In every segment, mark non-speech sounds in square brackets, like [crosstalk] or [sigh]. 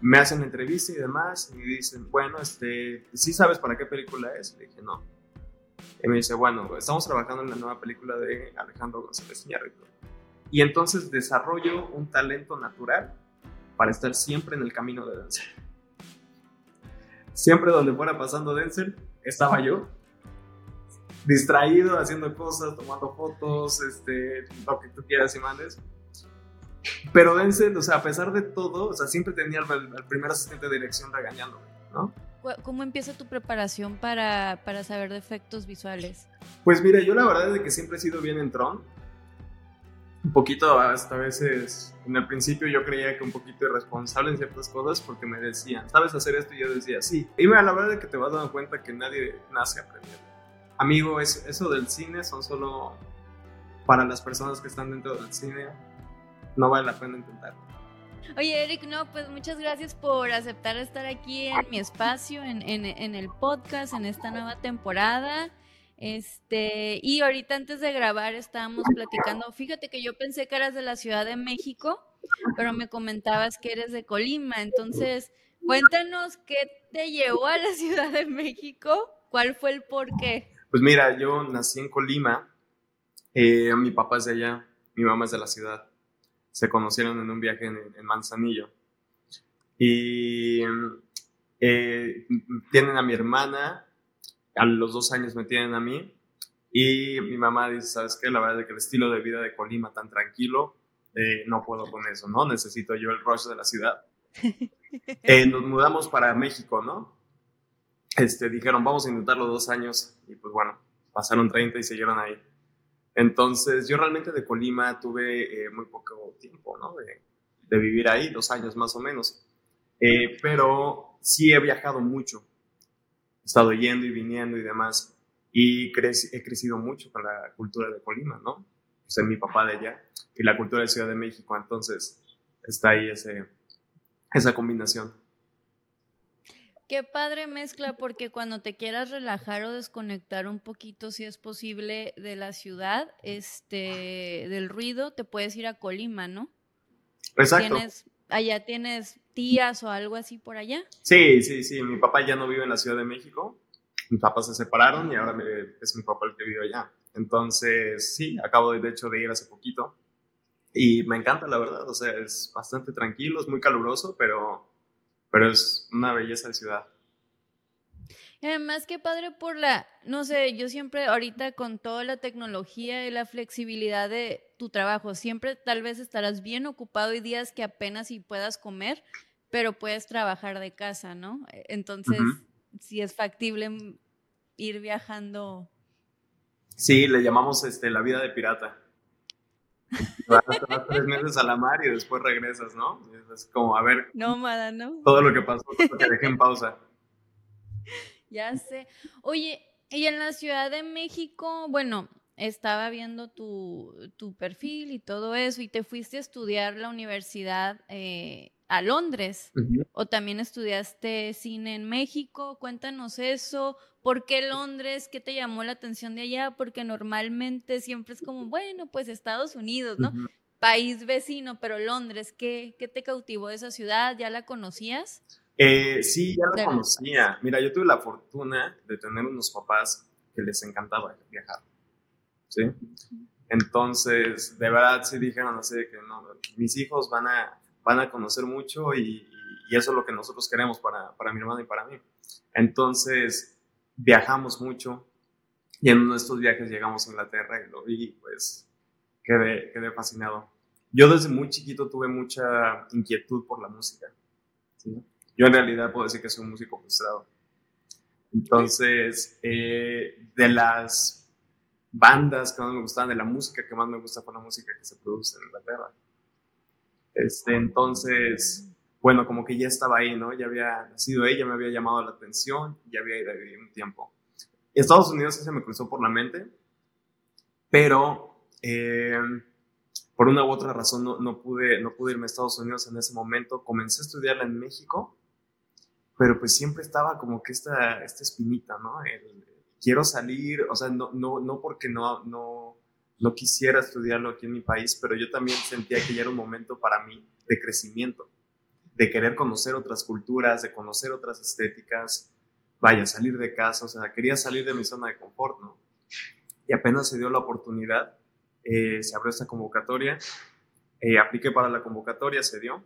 me hacen la entrevista y demás, y me dicen, bueno, este, ¿sí sabes para qué película es? Le dije, no. Y me dice, bueno, estamos trabajando en la nueva película de Alejandro González Iñárritu. Y entonces desarrollo un talento natural para estar siempre en el camino de Denzel. Siempre donde fuera pasando Denzel, estaba yo, distraído, haciendo cosas, tomando fotos, este, lo que tú quieras y mandes. Pero Denzel, o sea, a pesar de todo, o sea, siempre tenía al, primer asistente de dirección regañándome, ¿no? ¿Cómo empieza tu preparación para, para, saber de efectos visuales? Pues mira, yo la verdad es que siempre he sido bien en Tron. Un poquito, hasta a veces, en el principio yo creía que un poquito irresponsable en ciertas cosas porque me decían, ¿sabes hacer esto? Y yo decía, sí. Y mira, la verdad es que te vas dando cuenta que nadie nace aprendiendo. Amigo, eso del cine son solo para las personas que están dentro del cine no vale la pena intentar. Oye, Eric, no, pues muchas gracias por aceptar estar aquí en mi espacio, en, en, el podcast, en esta nueva temporada. Este, y ahorita antes de grabar estábamos platicando. Fíjate que yo pensé que eras de la Ciudad de México, pero me comentabas que eres de Colima. Entonces, cuéntanos qué te llevó a la Ciudad de México, cuál fue el porqué. Pues mira, yo nací en Colima, eh, mi papá es de allá, mi mamá es de la ciudad se conocieron en un viaje en, Manzanillo. Y eh, tienen a mi hermana, a los dos años me tienen a mí, y mi mamá dice, ¿sabes qué? La verdad es que el estilo de vida de Colima tan tranquilo, eh, no puedo con eso, ¿no? Necesito yo el rush de la ciudad. [laughs] Eh, nos mudamos para México, ¿no? Este, dijeron, vamos a intentarlo dos años, y pues bueno, pasaron 30 y siguieron ahí. Entonces, yo realmente de Colima tuve eh, muy poco tiempo, ¿no? De, vivir ahí, dos años más o menos. Eh, pero sí he viajado mucho. He estado yendo y viniendo y demás. Y he crecido mucho con la cultura de Colima, ¿no? O sea, mi papá de allá y la cultura de Ciudad de México. Entonces, está ahí ese, esa combinación. Qué padre mezcla, porque cuando te quieras relajar o desconectar un poquito, si es posible, de la ciudad, este, del ruido, te puedes ir a Colima, ¿no? Exacto. allá tienes tías o algo así por allá? Sí, sí, sí. Mi papá ya no vive en la Ciudad de México. Mis papás se separaron y ahora es mi papá el que vive allá. Entonces, sí, acabo de, de hecho de ir hace poquito. Y me encanta, la verdad. O sea, es bastante tranquilo, es muy caluroso, pero pero es una belleza de ciudad. además, qué padre por la, no sé, yo siempre ahorita con toda la tecnología y la flexibilidad de tu trabajo, siempre tal vez estarás bien ocupado y días que apenas si puedas comer, pero puedes trabajar de casa, ¿no? E, entonces, si es factible ir viajando. Sí, le llamamos este, la vida de pirata. Vas, tres meses a la mar y después regresas, ¿no? Es como, a ver. Nómada, ¿no? Todo lo que pasó, que dejé en pausa. [laughs] Ya sé. Oye, y en la Ciudad de México, bueno, estaba viendo tu, tu perfil y todo eso, y te fuiste a estudiar la universidad eh, a Londres, o también estudiaste cine en México. Cuéntanos eso. ¿Por qué Londres? ¿Qué te llamó la atención de allá? Porque normalmente siempre es como, bueno, pues Estados Unidos, ¿no? País vecino, pero Londres, ¿qué, ¿qué te cautivó de esa ciudad? ¿Ya la conocías? Eh, sí, ya la conocía. Mira, yo tuve la fortuna de tener unos papás que les encantaba viajar. ¿Sí? Entonces, de verdad, sí dijeron así que no, mis hijos van a, van a conocer mucho y, y eso es lo que nosotros queremos para, para mi hermano y para mí. Entonces, viajamos mucho y en uno de estos viajes llegamos a Inglaterra y lo vi pues quedé, quedé fascinado. Yo desde muy chiquito tuve mucha inquietud por la música. Yo en realidad puedo decir que soy un músico frustrado. Entonces, eh, de las bandas que más me gustaban, de la música que más me gusta fue la música que se produce en Inglaterra. Este, entonces, bueno, como que ya estaba ahí, ¿no? Ya había nacido ella, me había llamado la atención, ya había ido a vivir un tiempo. Estados Unidos se me cruzó por la mente, pero eh, por una u otra razón no, no, pude, no pude irme a Estados Unidos en ese momento. Comencé a estudiarla en México, pero pues siempre estaba como que esta, esta espinita, ¿no? quiero salir, o sea, no, no, no porque no, no, no quisiera estudiarlo aquí en mi país, pero yo también sentía que ya era un momento para mí de crecimiento de querer conocer otras culturas, de conocer otras estéticas, vaya, salir de casa, o sea, quería salir de mi zona de confort, ¿no? Y apenas se dio la oportunidad, eh, se abrió esta convocatoria, eh, apliqué para la convocatoria, se dio,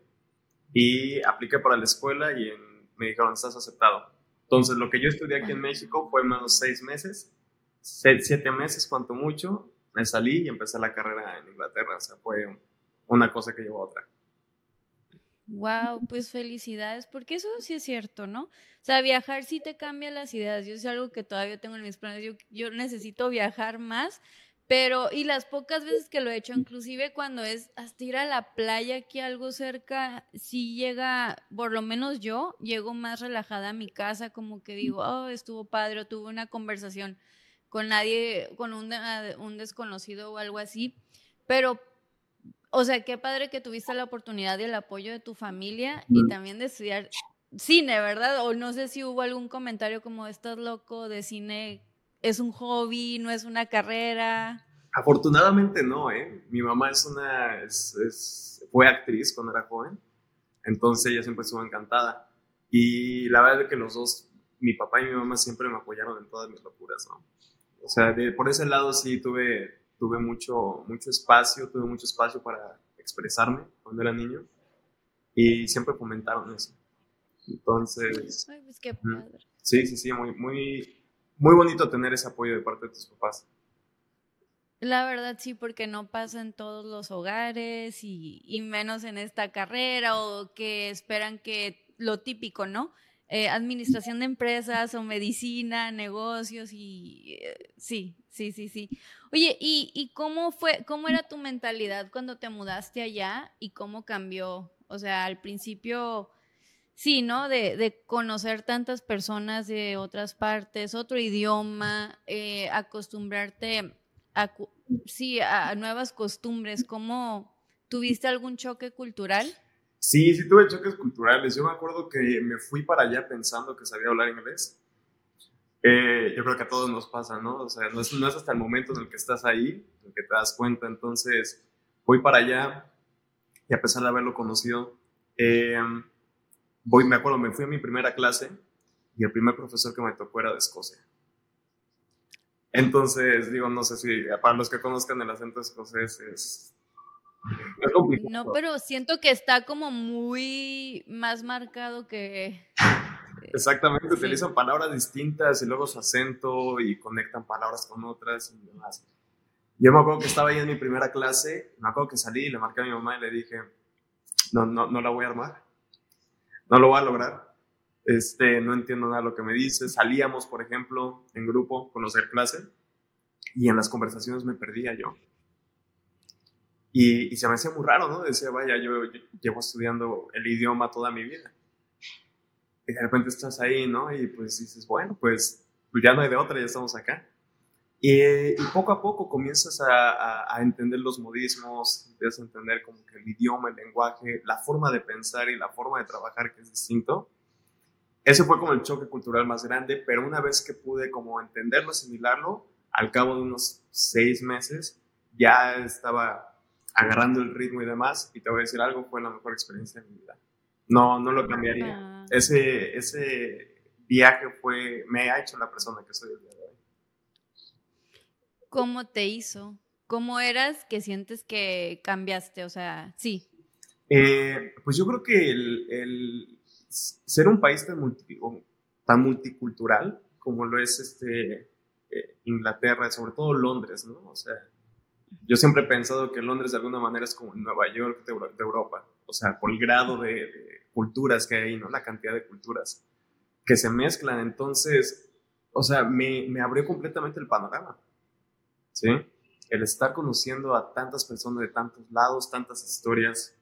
y apliqué para la escuela y me dijeron, estás aceptado. Entonces, lo que yo estudié aquí en México fue menos seis meses, siete meses, cuanto mucho, me salí y empecé la carrera en Inglaterra, o sea, fue una cosa que llevó a otra. Wow, pues felicidades, porque eso sí es cierto, ¿no? O sea, viajar sí te cambia las ideas. Yo es algo que todavía tengo en mis planes. Yo, necesito viajar más, pero y las pocas veces que lo he hecho, inclusive cuando es hasta ir a la playa aquí algo cerca, sí llega, por lo menos yo, llego más relajada a mi casa, como que digo, oh, estuvo padre, o tuve una conversación con nadie, con un desconocido o algo así, pero o sea, qué padre que tuviste la oportunidad y el apoyo de tu familia y también de estudiar cine, ¿verdad? O no sé si hubo algún comentario como, estás loco de cine, es un hobby, no es una carrera. Afortunadamente no, ¿eh? Mi mamá es una, es, fue actriz cuando era joven, entonces ella siempre estuvo encantada. Y la verdad es que los dos, mi papá y mi mamá siempre me apoyaron en todas mis locuras, ¿no? O sea, por ese lado sí tuve, tuve mucho, mucho espacio, tuve mucho espacio para expresarme cuando era niño y siempre fomentaron eso. Entonces... Ay, pues qué padre. Sí, sí, sí, muy, muy, muy bonito tener ese apoyo de parte de tus papás. La verdad sí, porque no pasa en todos los hogares y, y, menos en esta carrera o que esperan que lo típico, ¿no? Eh, administración de empresas o medicina, negocios y eh, sí, sí, sí, sí. Oye, ¿y, ¿y, cómo fue, cómo era tu mentalidad cuando te mudaste allá y cómo cambió? O sea, al principio, sí, ¿no? De, de conocer tantas personas de otras partes, otro idioma, eh, acostumbrarte a, sí, a nuevas costumbres. ¿Cómo tuviste algún choque cultural? Sí, sí tuve choques culturales. Yo me acuerdo que me fui para allá pensando que sabía hablar inglés. Eh, yo creo que a todos nos pasa, ¿no? O sea, no es, no es, hasta el momento en el que estás ahí, en el que te das cuenta. Entonces, voy para allá y a pesar de haberlo conocido, eh, voy, me acuerdo, me fui a mi primera clase y el primer profesor que me tocó era de Escocia. Entonces, digo, no sé si para los que conozcan el acento escocés es no, pero siento que está como muy más marcado que... Exactamente, utilizan palabras distintas y luego su acento y conectan palabras con otras y demás. Yo me acuerdo que estaba ahí en mi primera clase, me acuerdo que salí y le marqué a mi mamá y le dije, no, no, no la voy a armar, no lo voy a lograr, este, no entiendo nada de lo que me dice. Salíamos, por ejemplo, en grupo, conocer clase y en las conversaciones me perdía yo. Y, se me hacía muy raro, ¿no? Decía, vaya, yo, llevo estudiando el idioma toda mi vida. Y de repente estás ahí, ¿no? Y pues dices, bueno, pues, pues ya no hay de otra, ya estamos acá. Y, poco a poco comienzas a, a, entender los modismos, empiezas a entender como que el idioma, el lenguaje, la forma de pensar y la forma de trabajar que es distinto. Ese fue como el choque cultural más grande, pero una vez que pude como entenderlo, asimilarlo, al cabo de unos seis meses, ya estaba agarrando el ritmo y demás. Y te voy a decir algo, fue la mejor experiencia de mi vida. No, no lo cambiaría. Ah. Ese, ese viaje fue, me ha hecho la persona que soy el día de hoy. ¿Cómo te hizo? ¿Cómo eras que sientes que cambiaste? O sea, sí. Eh, pues yo creo que el, el ser un país tan, tan multicultural como lo es este, eh, Inglaterra, sobre todo Londres, ¿no? O sea, yo siempre he pensado que Londres de alguna manera es como Nueva York de, Europa, o sea, por el grado de, culturas que hay, ¿no? La cantidad de culturas que se mezclan. Entonces, o sea, me, me abrió completamente el panorama, ¿sí? El estar conociendo a tantas personas de tantos lados, tantas historias,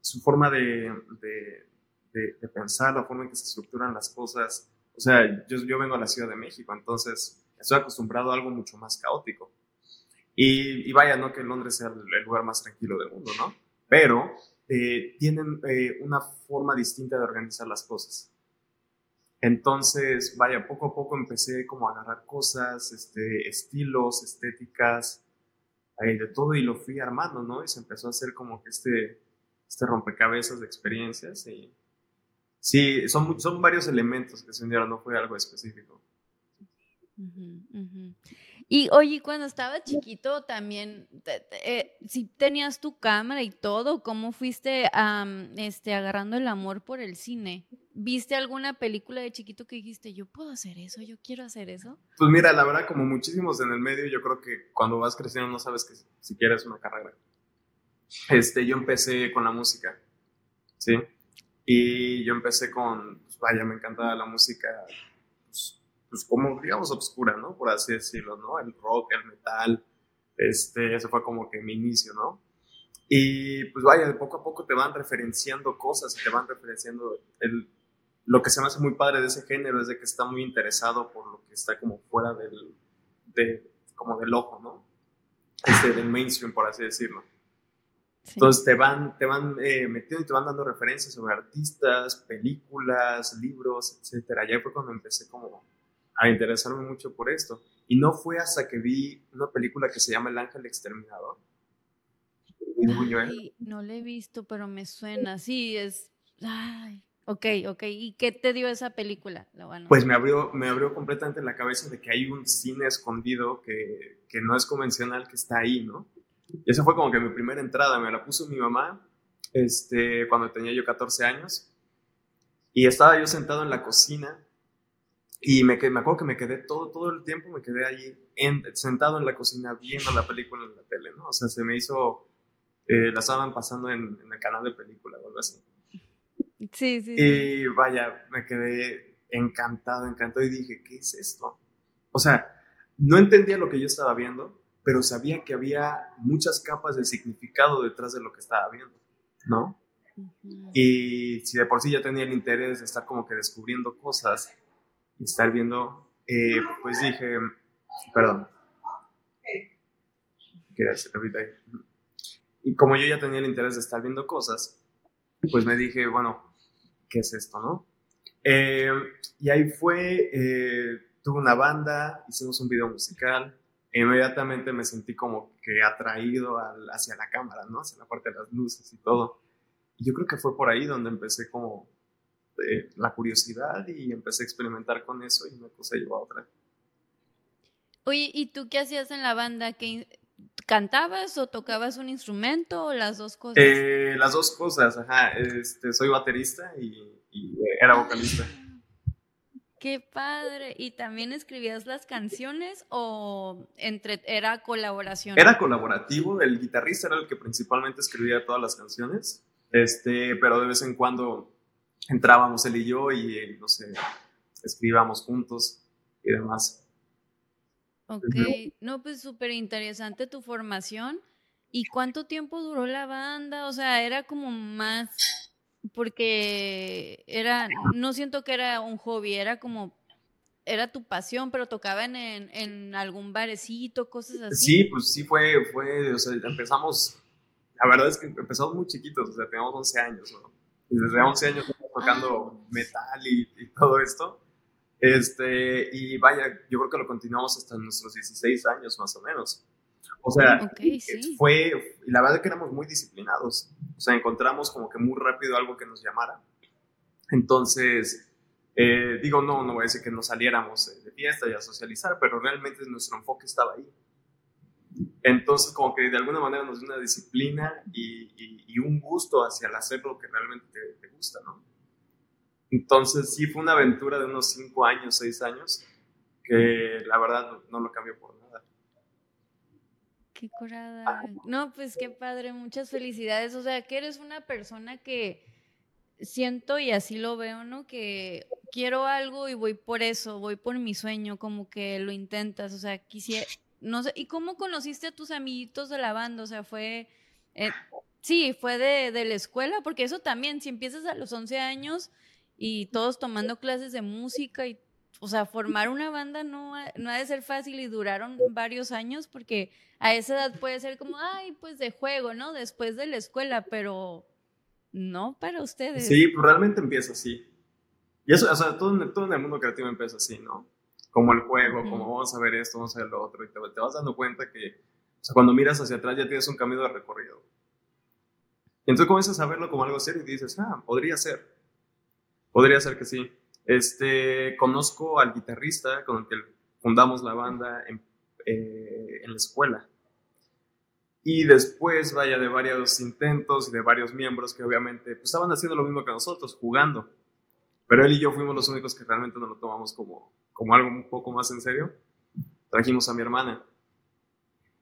su forma de, de, pensar, la forma en que se estructuran las cosas. O sea, yo, yo vengo a la Ciudad de México, entonces estoy acostumbrado a algo mucho más caótico y, vaya, no que Londres sea el, lugar más tranquilo del mundo, ¿no? Pero eh, tienen eh, una forma distinta de organizar las cosas. Entonces, vaya, poco a poco empecé como a agarrar cosas, este, estilos, estéticas, de todo y lo fui armando, ¿no? Y se empezó a hacer como que este, este rompecabezas de experiencias y sí, son, son varios elementos que se unieron, no fue algo específico. Y oye, cuando estabas chiquito también, eh, si tenías tu cámara y todo, ¿cómo fuiste este, agarrando el amor por el cine? ¿Viste alguna película de chiquito que dijiste, yo puedo hacer eso, yo quiero hacer eso? Pues mira, la verdad, como muchísimos en el medio, yo creo que cuando vas creciendo no sabes que si quieres una carrera. Este, yo empecé con la música, ¿sí? Y yo empecé con, pues vaya, me encantaba la música pues como digamos obscura, ¿no? Por así decirlo, ¿no? El rock, el metal, este, eso fue como que mi inicio, ¿no? Y pues vaya, de poco a poco te van referenciando cosas y te van referenciando el, lo que se me hace muy padre de ese género es de que está muy interesado por lo que está como fuera del, de, como del ojo, ¿no? Este, [laughs] del mainstream, por así decirlo. Entonces te van, te van eh, metiendo y te van dando referencias sobre artistas, películas, libros, etcétera. Ya fue cuando empecé como a interesarme mucho por esto. Y no fue hasta que vi una película que se llama El Ángel Exterminador. Ay, no la he visto, pero me suena. Sí, es. Ay, ok, ok. ¿Y qué te dio esa película? Pues me abrió, me abrió completamente la cabeza de que hay un cine escondido que, que no es convencional, que está ahí, ¿no? Y esa fue como que mi primera entrada. Me la puso mi mamá este, cuando tenía yo 14 años. Y estaba yo sentado en la cocina y me, me acuerdo que me quedé todo, todo el tiempo, me quedé allí sentado en la cocina viendo la película en la tele, ¿no? O sea, se me hizo, eh, la estaban pasando en, el canal de película o algo así. Sí, sí. Y vaya, me quedé encantado, encantado y dije, ¿qué es esto? O sea, no entendía lo que yo estaba viendo, pero sabía que había muchas capas de significado detrás de lo que estaba viendo, ¿no? Y si de por sí ya tenía el interés de estar como que descubriendo cosas, estar viendo, eh, pues dije, perdón, y como yo ya tenía el interés de estar viendo cosas, pues me dije, bueno, ¿qué es esto, no? Eh, y ahí fue, eh, tuve una banda, hicimos un video musical, e inmediatamente me sentí como que atraído hacia la cámara, ¿no? Hacia la parte de las luces y todo. Y yo creo que fue por ahí donde empecé como la curiosidad y empecé a experimentar con eso y una cosa llevó a otra. Oye, ¿y tú qué hacías en la banda? ¿Qué, ¿Cantabas o tocabas un instrumento o las dos cosas? Eh, las dos cosas, ajá. Este, soy baterista y, era ah, vocalista. [laughs] Qué padre. ¿Y también escribías las canciones o entre, era colaboración? Era colaborativo. El guitarrista era el que principalmente escribía todas las canciones. Este, pero de vez en cuando entrábamos él y yo y, no sé, escribíamos juntos y demás. Ok, no, pues súper interesante tu formación. ¿Y cuánto tiempo duró la banda? O sea, era como más, porque era, no siento que era un hobby, era como, era tu pasión, pero tocaban en, en algún barecito, cosas así. Sí, pues sí fue, fue, o sea, empezamos, la verdad es que empezamos muy chiquitos, o sea, teníamos 11 años, ¿no? Y desde 11 años tocando metal y, todo esto. Este, y vaya, yo creo que lo continuamos hasta nuestros 16 años más o menos. O sea, fue, y la verdad es que éramos muy disciplinados. O sea, encontramos como que muy rápido algo que nos llamara. Entonces, eh, digo, no, no voy a decir que no saliéramos de fiesta y a socializar, pero realmente nuestro enfoque estaba ahí. Entonces, como que de alguna manera nos dio una disciplina y, un gusto hacia el hacer lo que realmente te, te gusta, ¿no? Entonces sí fue una aventura de unos cinco años, seis años, que la verdad no, lo cambió por nada. Qué curada. No, pues qué padre, muchas felicidades. O sea, que eres una persona que siento y así lo veo, ¿no? Que quiero algo y voy por eso, voy por mi sueño, como que lo intentas. O sea, quisiera, no sé, ¿y cómo conociste a tus amiguitos de la banda? O sea, fue, eh, sí, fue de, de, la escuela, porque eso también, si empiezas a los 11 años, y todos tomando clases de música y, o sea, formar una banda no ha, no ha de ser fácil y duraron varios años porque a esa edad puede ser como, ay, pues de juego, ¿no? Después de la escuela, pero no para ustedes. Sí, pues realmente empieza así. Y eso, o sea, todo, todo en el mundo creativo empieza así, ¿no? Como el juego, como vamos a ver esto, vamos a ver lo otro, y te, te vas dando cuenta que, o sea, cuando miras hacia atrás ya tienes un camino de recorrido. entonces comienzas a verlo como algo serio y dices, ah, podría ser. Podría ser que sí. Este, conozco al guitarrista con el que fundamos la banda en, eh, en la escuela. Y después, vaya, de varios intentos y de varios miembros que obviamente pues, estaban haciendo lo mismo que nosotros, jugando. Pero él y yo fuimos los únicos que realmente nos lo tomamos como, como algo un poco más en serio. Trajimos a mi hermana.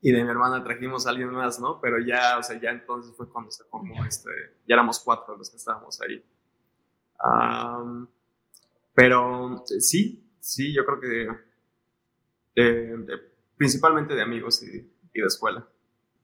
Y de mi hermana trajimos a alguien más, ¿no? Pero ya, o sea, ya entonces fue cuando se formó este, ya éramos cuatro los que estábamos ahí. Pero sí, sí, yo creo que principalmente de amigos y, y de escuela.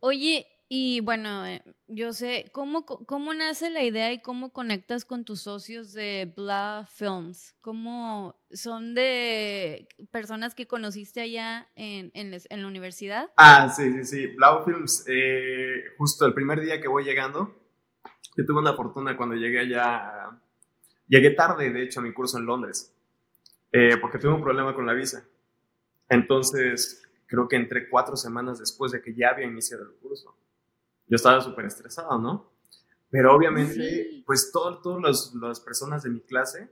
Oye, y bueno, eh, yo sé, ¿cómo, ¿cómo nace la idea y cómo conectas con tus socios de Blah Films? ¿Cómo son de personas que conociste allá en, en, la universidad? Ah, sí, sí, sí. Blah Films, eh, justo el primer día que voy llegando, yo tuve una fortuna cuando llegué allá, llegué tarde, de hecho, a mi curso en Londres, eh, porque tuve un problema con la visa. Entonces, creo que entré cuatro semanas después de que ya había iniciado el curso yo estaba súper estresado, ¿no? Pero obviamente, pues todas las personas de mi clase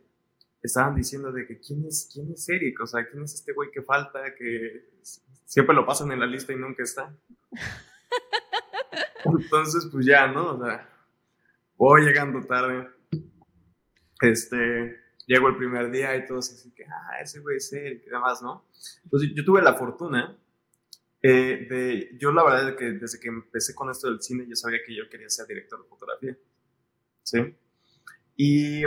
estaban diciendo de que quién es, quién es Eric, o sea, quién es este güey que falta, que siempre lo pasan en la lista y nunca está. [laughs] Entonces, pues ya, ¿no? O sea, voy llegando tarde. Este, llego el primer día y todos así que, ah, ese güey es Eric y demás, ¿no? Entonces, yo tuve la fortuna eh, de, yo la verdad es que desde que empecé con esto del cine yo sabía que yo quería ser director de fotografía. ¿Sí? Y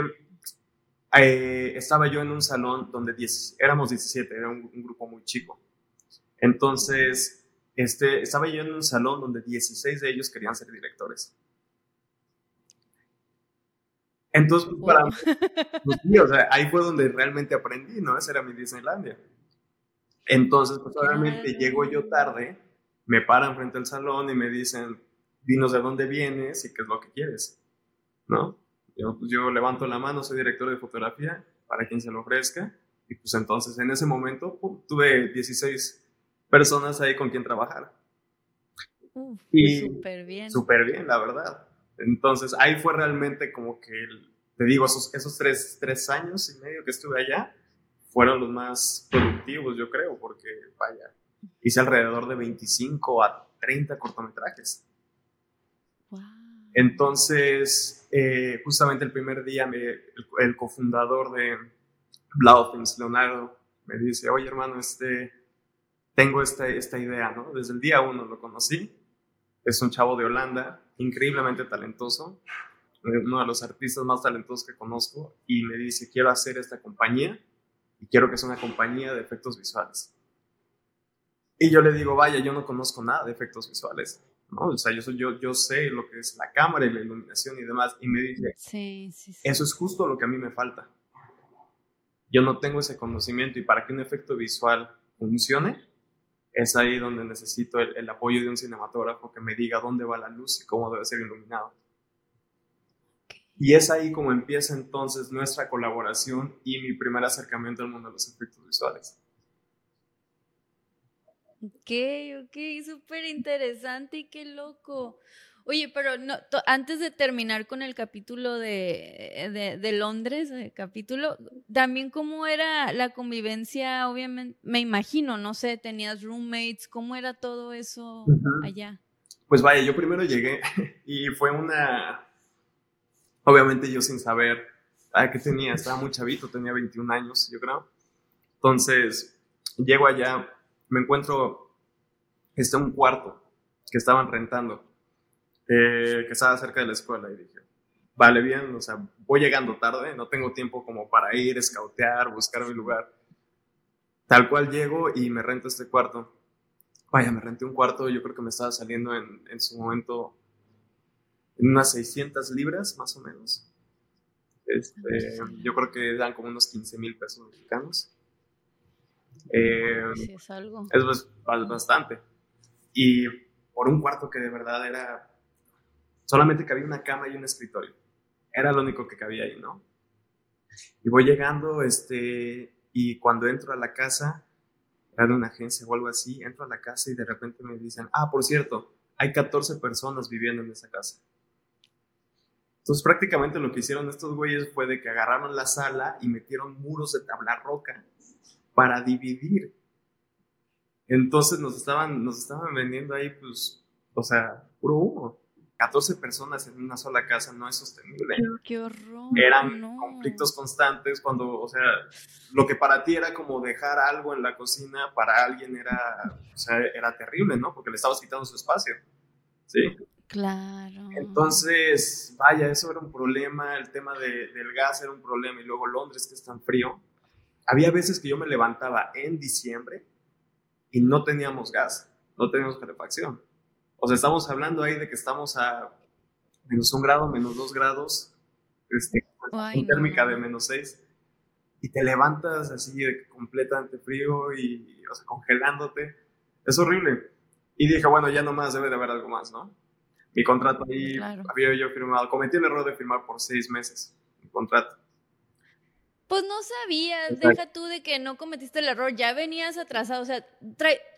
eh, estaba yo en un salón donde éramos 17, era un, grupo muy chico. Entonces, este, estaba yo en un salón donde 16 de ellos querían ser directores. Entonces, para pues, o sea, ahí fue donde realmente aprendí, ¿no? Esa era mi Disneylandia. Entonces, pues obviamente llego yo tarde, me paran frente al salón y me dicen, dinos de dónde vienes y qué es lo que quieres, ¿no? Yo, pues, yo levanto la mano, soy director de fotografía, para quien se lo ofrezca, y pues entonces en ese momento tuve 16 personas ahí con quien trabajar. y súper bien. Súper bien, la verdad. Entonces ahí fue realmente como que, te digo, esos, esos tres, tres años y medio que estuve allá, fueron los más productivos, yo creo, porque, vaya, hice alrededor de 25 a 30 cortometrajes. Entonces, eh, justamente el primer día, el, cofundador de Blaufins, Leonardo, me dice, oye hermano, este, tengo esta, esta idea, ¿no? Desde el día uno lo conocí, es un chavo de Holanda, increíblemente talentoso, uno de los artistas más talentosos que conozco, y me dice, quiero hacer esta compañía y quiero que sea una compañía de efectos visuales. Y yo le digo, vaya, yo no conozco nada de efectos visuales, ¿no? O sea, yo, soy, yo, yo sé lo que es la cámara y la iluminación y demás. Y me dice, sí, sí, sí. eso es justo lo que a mí me falta. Yo no tengo ese conocimiento y para que un efecto visual funcione, es ahí donde necesito el, apoyo de un cinematógrafo que me diga dónde va la luz y cómo debe ser iluminado. Y es ahí como empieza entonces nuestra colaboración y mi primer acercamiento al mundo de los efectos visuales. Ok, ok, súper interesante y qué loco. Oye, pero no, antes de terminar con el capítulo de, de, Londres, el capítulo, también cómo era la convivencia, obviamente, me imagino, no sé, tenías roommates, ¿cómo era todo eso allá? Pues vaya, yo primero llegué [laughs] y fue una, Obviamente yo sin saber a qué tenía, estaba muy chavito, tenía 21 años, yo creo. Entonces, llego allá, me encuentro este un cuarto que estaban rentando, eh, que estaba cerca de la escuela y dije, vale bien, o sea, voy llegando tarde, no tengo tiempo como para ir, escautear, buscar mi lugar. Tal cual llego y me rento este cuarto. Vaya, me renté un cuarto, yo creo que me estaba saliendo en, en su momento en unas 600 libras más o menos. Este, yo creo que dan como unos 15 mil pesos mexicanos. Eh, es algo. Es bastante. Y por un cuarto que de verdad era. Solamente cabía una cama y un escritorio. Era lo único que cabía ahí, ¿no? Y voy llegando, este, y cuando entro a la casa, era de una agencia o algo así, entro a la casa y de repente me dicen, ah, por cierto, hay 14 personas viviendo en esa casa. Entonces prácticamente lo que hicieron estos güeyes fue de que agarraron la sala y metieron muros de tabla roca para dividir. Entonces nos estaban, nos estaban vendiendo ahí, pues, o sea, puro humo. 14 personas en una sola casa no es sostenible. Qué horror. Eran conflictos constantes cuando, o sea, lo que para ti era como dejar algo en la cocina, para alguien era, o sea, era terrible, ¿no? Porque le estabas quitando su espacio. Sí. Claro. Entonces, vaya, eso era un problema, el tema de, del gas era un problema y luego Londres que es tan frío. Había veces que yo me levantaba en diciembre y no teníamos gas, no teníamos calefacción. O sea, estamos hablando ahí de que estamos a menos un grado, menos dos grados, este, térmica de menos seis, y te levantas así de completamente frío y, o sea, congelándote. Es horrible. Y dije, bueno, ya nomás debe de haber algo más, ¿no? Mi contrato ahí había yo firmado. Cometí el error de firmar por seis meses mi contrato. Pues no sabías, deja tú de que no cometiste el error, ya venías atrasado, o sea,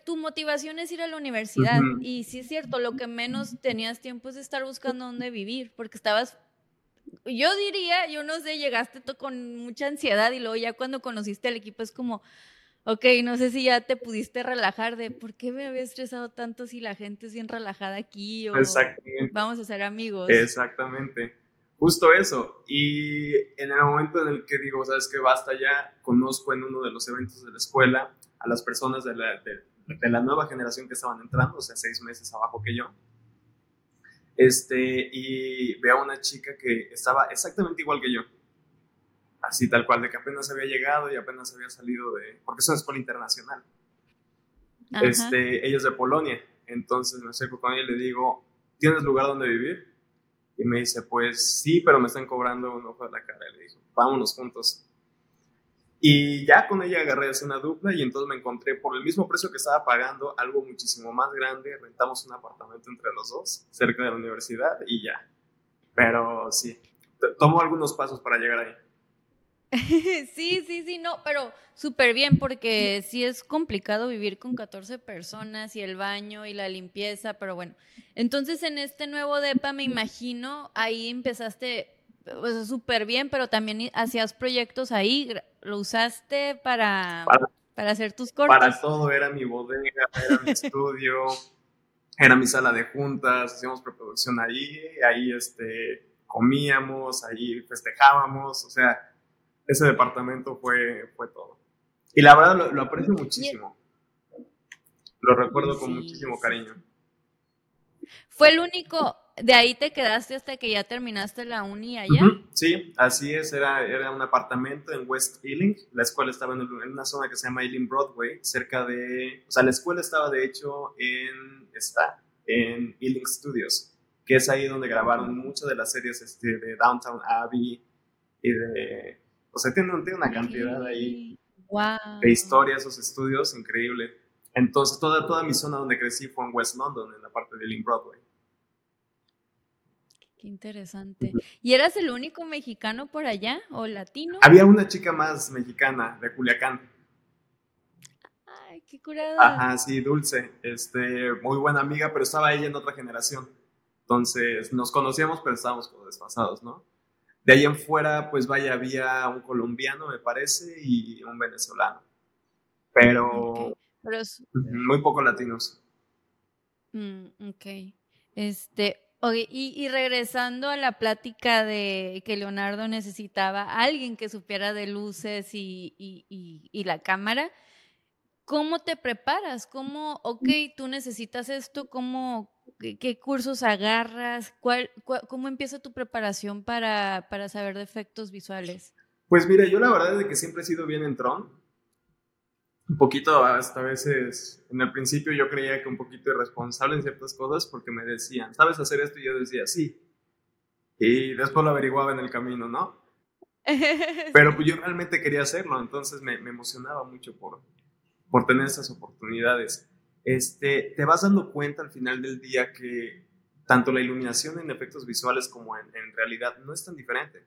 tu motivación es ir a la universidad y sí es cierto, lo que menos tenías tiempo es estar buscando dónde vivir, porque estabas, yo diría, yo no sé, llegaste con mucha ansiedad y luego ya cuando conociste al equipo es como, Ok, no sé si ya te pudiste relajar de por qué me había estresado tanto si la gente es bien relajada aquí o vamos a ser amigos. Exactamente, justo eso. Y en el momento en el que digo, sabes que basta ya, conozco en uno de los eventos de la escuela a las personas de la, de, la nueva generación que estaban entrando, o sea, seis meses abajo que yo. Este, y veo a una chica que estaba exactamente igual que yo así tal cual, de que apenas había llegado y apenas había salido de, porque es una escuela internacional. Este, ella es de Polonia, entonces me acerco con ella y le digo, ¿tienes lugar donde vivir? Y me dice, pues sí, pero me están cobrando un ojo de la cara. Y le digo, vámonos juntos. Y ya con ella agarré hace una dupla y entonces me encontré por el mismo precio que estaba pagando, algo muchísimo más grande. Rentamos un apartamento entre los dos, cerca de la universidad y ya. Pero sí, tomo algunos pasos para llegar ahí. [laughs] sí, sí, sí, no, pero súper bien porque sí es complicado vivir con 14 personas y el baño y la limpieza, pero bueno. Entonces en este nuevo DEPA me imagino, ahí empezaste pues, súper bien, pero también hacías proyectos ahí, lo usaste para, para, hacer tus cortes. Para todo, era mi bodega, era mi estudio, [laughs] era mi sala de juntas, hacíamos preproducción ahí, ahí este, comíamos, ahí festejábamos, o sea ese departamento fue, fue todo. Y la verdad lo, aprecio muchísimo. Lo recuerdo con muchísimo cariño. ¿Fue el único, de ahí te quedaste hasta que ya terminaste la uni allá? Sí, así es, era, era un apartamento en West Ealing, la escuela estaba en, una zona que se llama Ealing Broadway, cerca de, o sea, la escuela estaba de hecho en, está, en Ealing Studios, que es ahí donde grabaron muchas de las series este, de Downtown Abbey y de o sea, tiene, una cantidad ahí de historia, esos estudios, increíble. Entonces, toda, toda mi zona donde crecí fue en West London, en la parte de Link Broadway. Qué interesante. ¿Y eras el único mexicano por allá o latino? Había una chica más mexicana de Culiacán. Ay, qué curada. Ajá, sí, Dulce. Este, muy buena amiga, pero estaba ella en otra generación. Entonces, nos conocíamos, pero estábamos como desfasados, ¿no? De ahí en fuera, pues vaya, había un colombiano, me parece, y un venezolano. Pero, muy pocos latinos. Mm, ok. Este, y, regresando a la plática de que Leonardo necesitaba a alguien que supiera de luces y, y, la cámara, ¿cómo te preparas? ¿Cómo, ok, tú necesitas esto? ¿Cómo, qué, cursos agarras? ¿Cuál, ¿Cómo empieza tu preparación para, para, saber de efectos visuales? Pues mira, yo la verdad es que siempre he sido bien en Tron. Un poquito hasta a veces, en el principio yo creía que un poquito irresponsable en ciertas cosas porque me decían, ¿sabes hacer esto? Y yo decía, sí. Y después lo averiguaba en el camino, ¿no? [laughs] Pero pues yo realmente quería hacerlo, entonces me, me emocionaba mucho por, por tener esas oportunidades este, te vas dando cuenta al final del día que tanto la iluminación en efectos visuales como en, realidad no es tan diferente.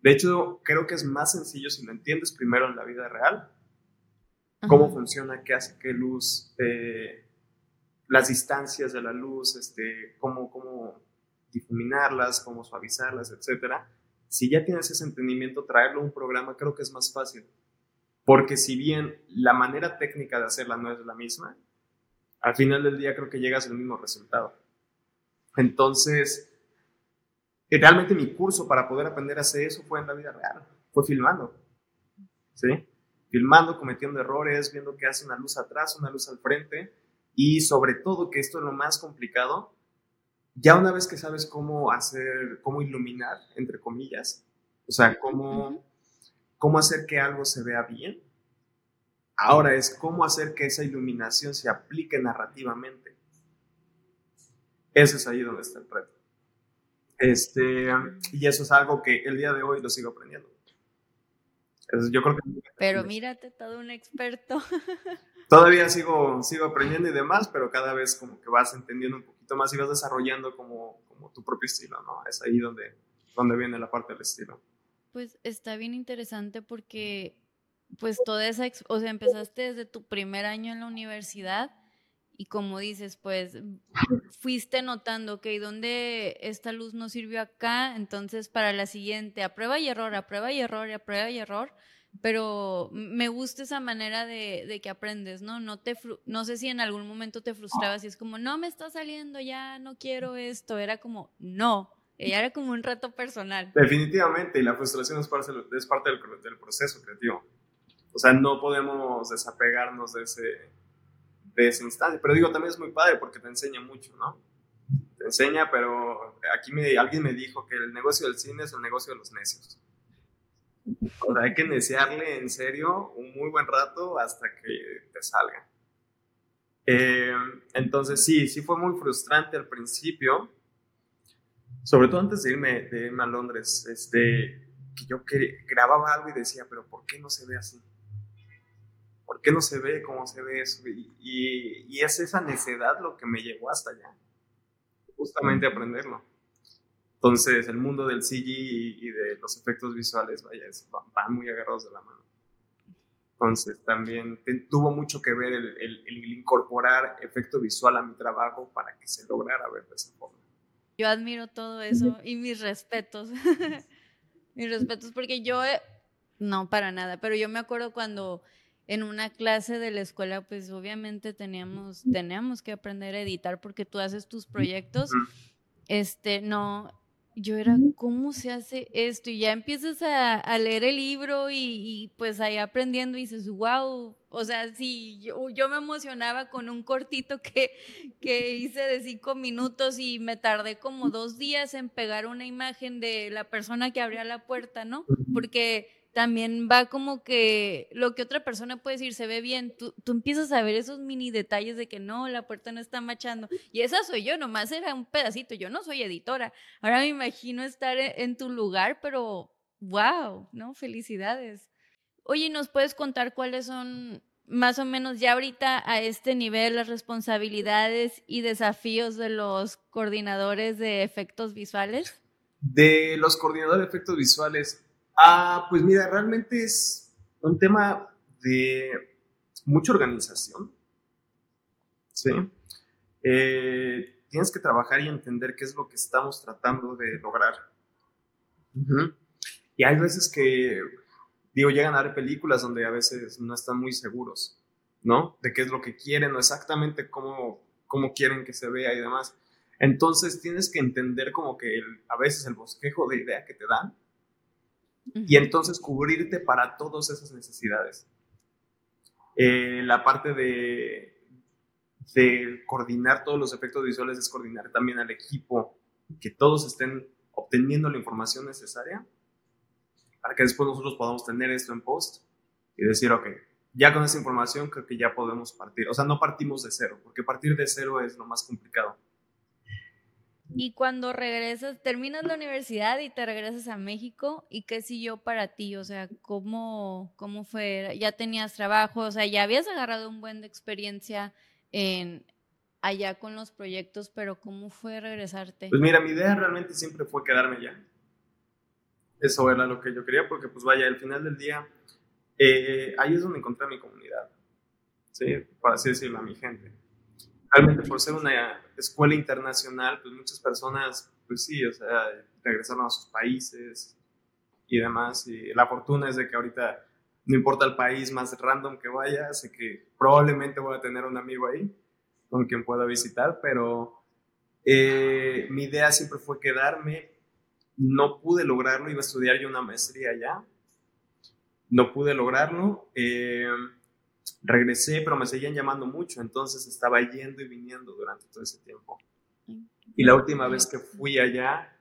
De hecho, creo que es más sencillo si lo entiendes primero en la vida real, cómo funciona, qué hace, qué luz, eh, las distancias de la luz, este, cómo, cómo, difuminarlas, cómo suavizarlas, etcétera. Si ya tienes ese entendimiento, traerlo a un programa creo que es más fácil. Porque si bien la manera técnica de hacerla no es la misma, al final del día creo que llegas al mismo resultado. Entonces, realmente mi curso para poder aprender a hacer eso fue en la vida real, fue filmando. ¿Sí? Filmando, cometiendo errores, viendo que hace una luz atrás, una luz al frente y sobre todo, que esto es lo más complicado, ya una vez que sabes cómo hacer, cómo iluminar, entre comillas, o sea, cómo, cómo hacer que algo se vea bien, ahora es cómo hacer que esa iluminación se aplique narrativamente. Eso es ahí donde está el reto. Este, y eso es algo que el día de hoy lo sigo aprendiendo. yo creo que... Pero mírate, todo un experto. [laughs] Todavía sigo, sigo aprendiendo y demás, pero cada vez como que vas entendiendo un poquito más y vas desarrollando como, como tu propio estilo, ¿no? Es ahí donde, donde viene la parte del estilo. Pues está bien interesante porque pues toda esa, o sea, empezaste desde tu primer año en la universidad y como dices, pues fuiste notando, que ¿dónde esta luz no sirvió acá? Entonces para la siguiente, a prueba y error, a prueba y error, a prueba y error, pero me gusta esa manera de, que aprendes, ¿no? No, te no sé si en algún momento te frustrabas y es como, no me está saliendo, ya no quiero esto, era como, no, ya era como un reto personal. Definitivamente, y la frustración es parte, es parte del proceso creativo. O sea, no podemos desapegarnos de ese, de ese instante. Pero digo, también es muy padre porque te enseña mucho, ¿no? Te enseña, pero aquí me, alguien me dijo que el negocio del cine es el negocio de los necios. O sea, hay que neciarle en serio un muy buen rato hasta que te salga. Eh, entonces sí, sí fue muy frustrante al principio, sobre todo antes de irme, de irme a Londres, este, que yo grababa algo y decía, pero ¿por qué no se ve así? ¿Por qué no se ve como se ve eso? Y, es esa necedad lo que me llevó hasta allá, justamente aprenderlo. Entonces, el mundo del CG y, de los efectos visuales, vaya, van muy agarrados de la mano. Entonces, también tuvo mucho que ver el, el, incorporar efecto visual a mi trabajo para que se lograra ver de esa forma. Yo admiro todo eso y mis respetos. [laughs] mis respetos porque yo, eh, no para nada, pero yo me acuerdo cuando en una clase de la escuela, pues obviamente teníamos, teníamos que aprender a editar porque tú haces tus proyectos. Este, no, yo era, ¿cómo se hace esto? Y ya empiezas a, leer el libro y, pues ahí aprendiendo y dices, wow, o sea, sí, yo, yo, me emocionaba con un cortito que, que hice de cinco minutos y me tardé como dos días en pegar una imagen de la persona que abría la puerta, ¿no? Porque también va como que lo que otra persona puede decir se ve bien, tú, tú, empiezas a ver esos mini detalles de que no, la puerta no está machando. Y esa soy yo, nomás era un pedacito, yo no soy editora. Ahora me imagino estar e, en tu lugar, pero wow, ¿no? Felicidades. Oye, ¿nos puedes contar cuáles son más o menos ya ahorita a este nivel las responsabilidades y desafíos de los coordinadores de efectos visuales? De los coordinadores de efectos visuales, Ah, pues mira, realmente es un tema de mucha organización. Sí. Eh, tienes que trabajar y entender qué es lo que estamos tratando de lograr. Y hay veces que, digo, llegan a ver películas donde a veces no están muy seguros, ¿no? De qué es lo que quieren o exactamente cómo, cómo quieren que se vea y demás. Entonces tienes que entender como que a veces el bosquejo de idea que te dan y entonces cubrirte para todas esas necesidades. Eh, la parte de, de coordinar todos los efectos visuales es coordinar también al equipo, que todos estén obteniendo la información necesaria para que después nosotros podamos tener esto en post y decir, ok, ya con esa información creo que ya podemos partir. O sea, no partimos de cero, porque partir de cero es lo más complicado. Y cuando regresas, terminas la universidad y te regresas a México, ¿y qué siguió para ti? O sea, ¿cómo, cómo fue? ¿Ya tenías trabajo? O sea, ya habías agarrado un buen de experiencia en, allá con los proyectos, pero ¿cómo fue regresarte? Pues mira, mi idea realmente siempre fue quedarme ya. Eso era lo que yo quería, porque pues vaya, al final del día, eh, ahí es donde encontré a mi comunidad, ¿sí? Por así decirlo, a mi gente realmente por ser una escuela internacional, pues muchas personas pues sí, o sea, regresaron a sus países y demás. Y la fortuna es de que ahorita, no importa el país más random que vaya, sé que probablemente voy a tener un amigo ahí con quien pueda visitar, pero eh, mi idea siempre fue quedarme. No pude lograrlo, iba a estudiar yo una maestría allá. No pude lograrlo. Eh, regresé, pero me seguían llamando mucho, entonces estaba yendo y viniendo durante todo ese tiempo. Y la última vez que fui allá,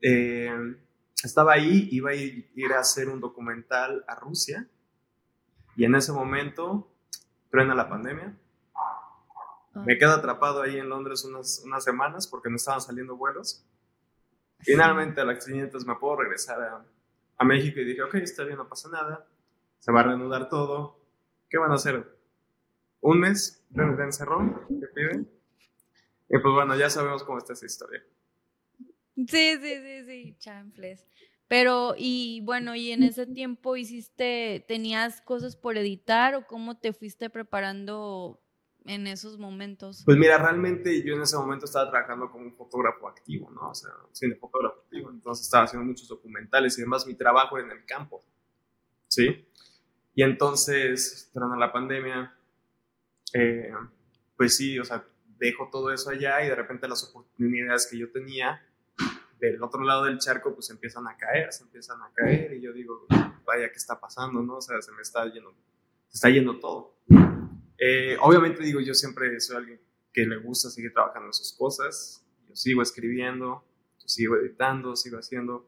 eh, estaba ahí, iba a ir, a hacer un documental a Rusia, y en ese momento truena la pandemia. Me quedo atrapado ahí en Londres unas, unas semanas porque no estaban saliendo vuelos. Finalmente a las 500 me puedo regresar a, a México y dije, ok, está bien, no pasa nada, se va a reanudar todo, ¿qué van a hacer? ¿Un mes de, encerrón que piden? Y pues bueno, ya sabemos cómo está esa historia. Sí, sí, sí, sí, chanfles. Pero, y bueno, ¿y en ese tiempo hiciste, tenías cosas por editar o cómo te fuiste preparando en esos momentos? Pues mira, realmente yo en ese momento estaba trabajando como un fotógrafo activo, ¿no? O sea, cine fotógrafo activo. Entonces estaba haciendo muchos documentales y además mi trabajo era en el campo, ¿sí? Y entonces, durante la pandemia, eh, pues sí, o sea, dejo todo eso allá y de repente las oportunidades que yo tenía del otro lado del charco pues empiezan a caer, se empiezan a caer y yo digo, vaya, ¿qué está pasando? ¿no? O sea, se me está yendo, se está yendo todo. Eh, obviamente digo, yo siempre soy alguien que le gusta seguir trabajando en sus cosas, yo sigo escribiendo, sigo editando, sigo haciendo,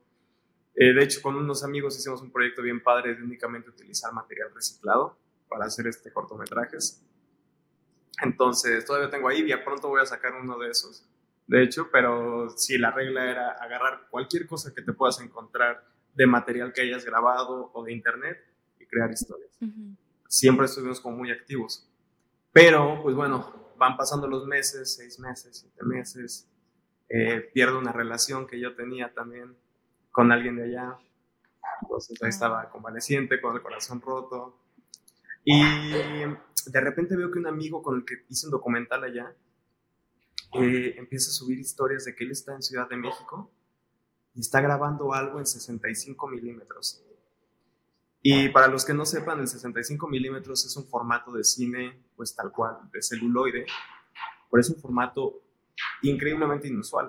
eh, de hecho, con unos amigos hicimos un proyecto bien padre de únicamente utilizar material reciclado para hacer este cortometrajes. Entonces, todavía tengo ahí, ya pronto voy a sacar uno de esos, de hecho, pero sí, la regla era agarrar cualquier cosa que te puedas encontrar de material que hayas grabado o de internet y crear historias. Siempre estuvimos como muy activos. Pero, pues bueno, van pasando los meses, seis meses, siete meses, eh, pierdo una relación que yo tenía también con alguien de allá. Entonces ahí estaba convaleciente, con el corazón roto. Y de repente veo que un amigo con el que hice un documental allá eh, empieza a subir historias de que él está en Ciudad de México y está grabando algo en 65 milímetros. Y para los que no sepan, el 65 milímetros es un formato de cine, pues tal cual, de celuloide, pero es un formato increíblemente inusual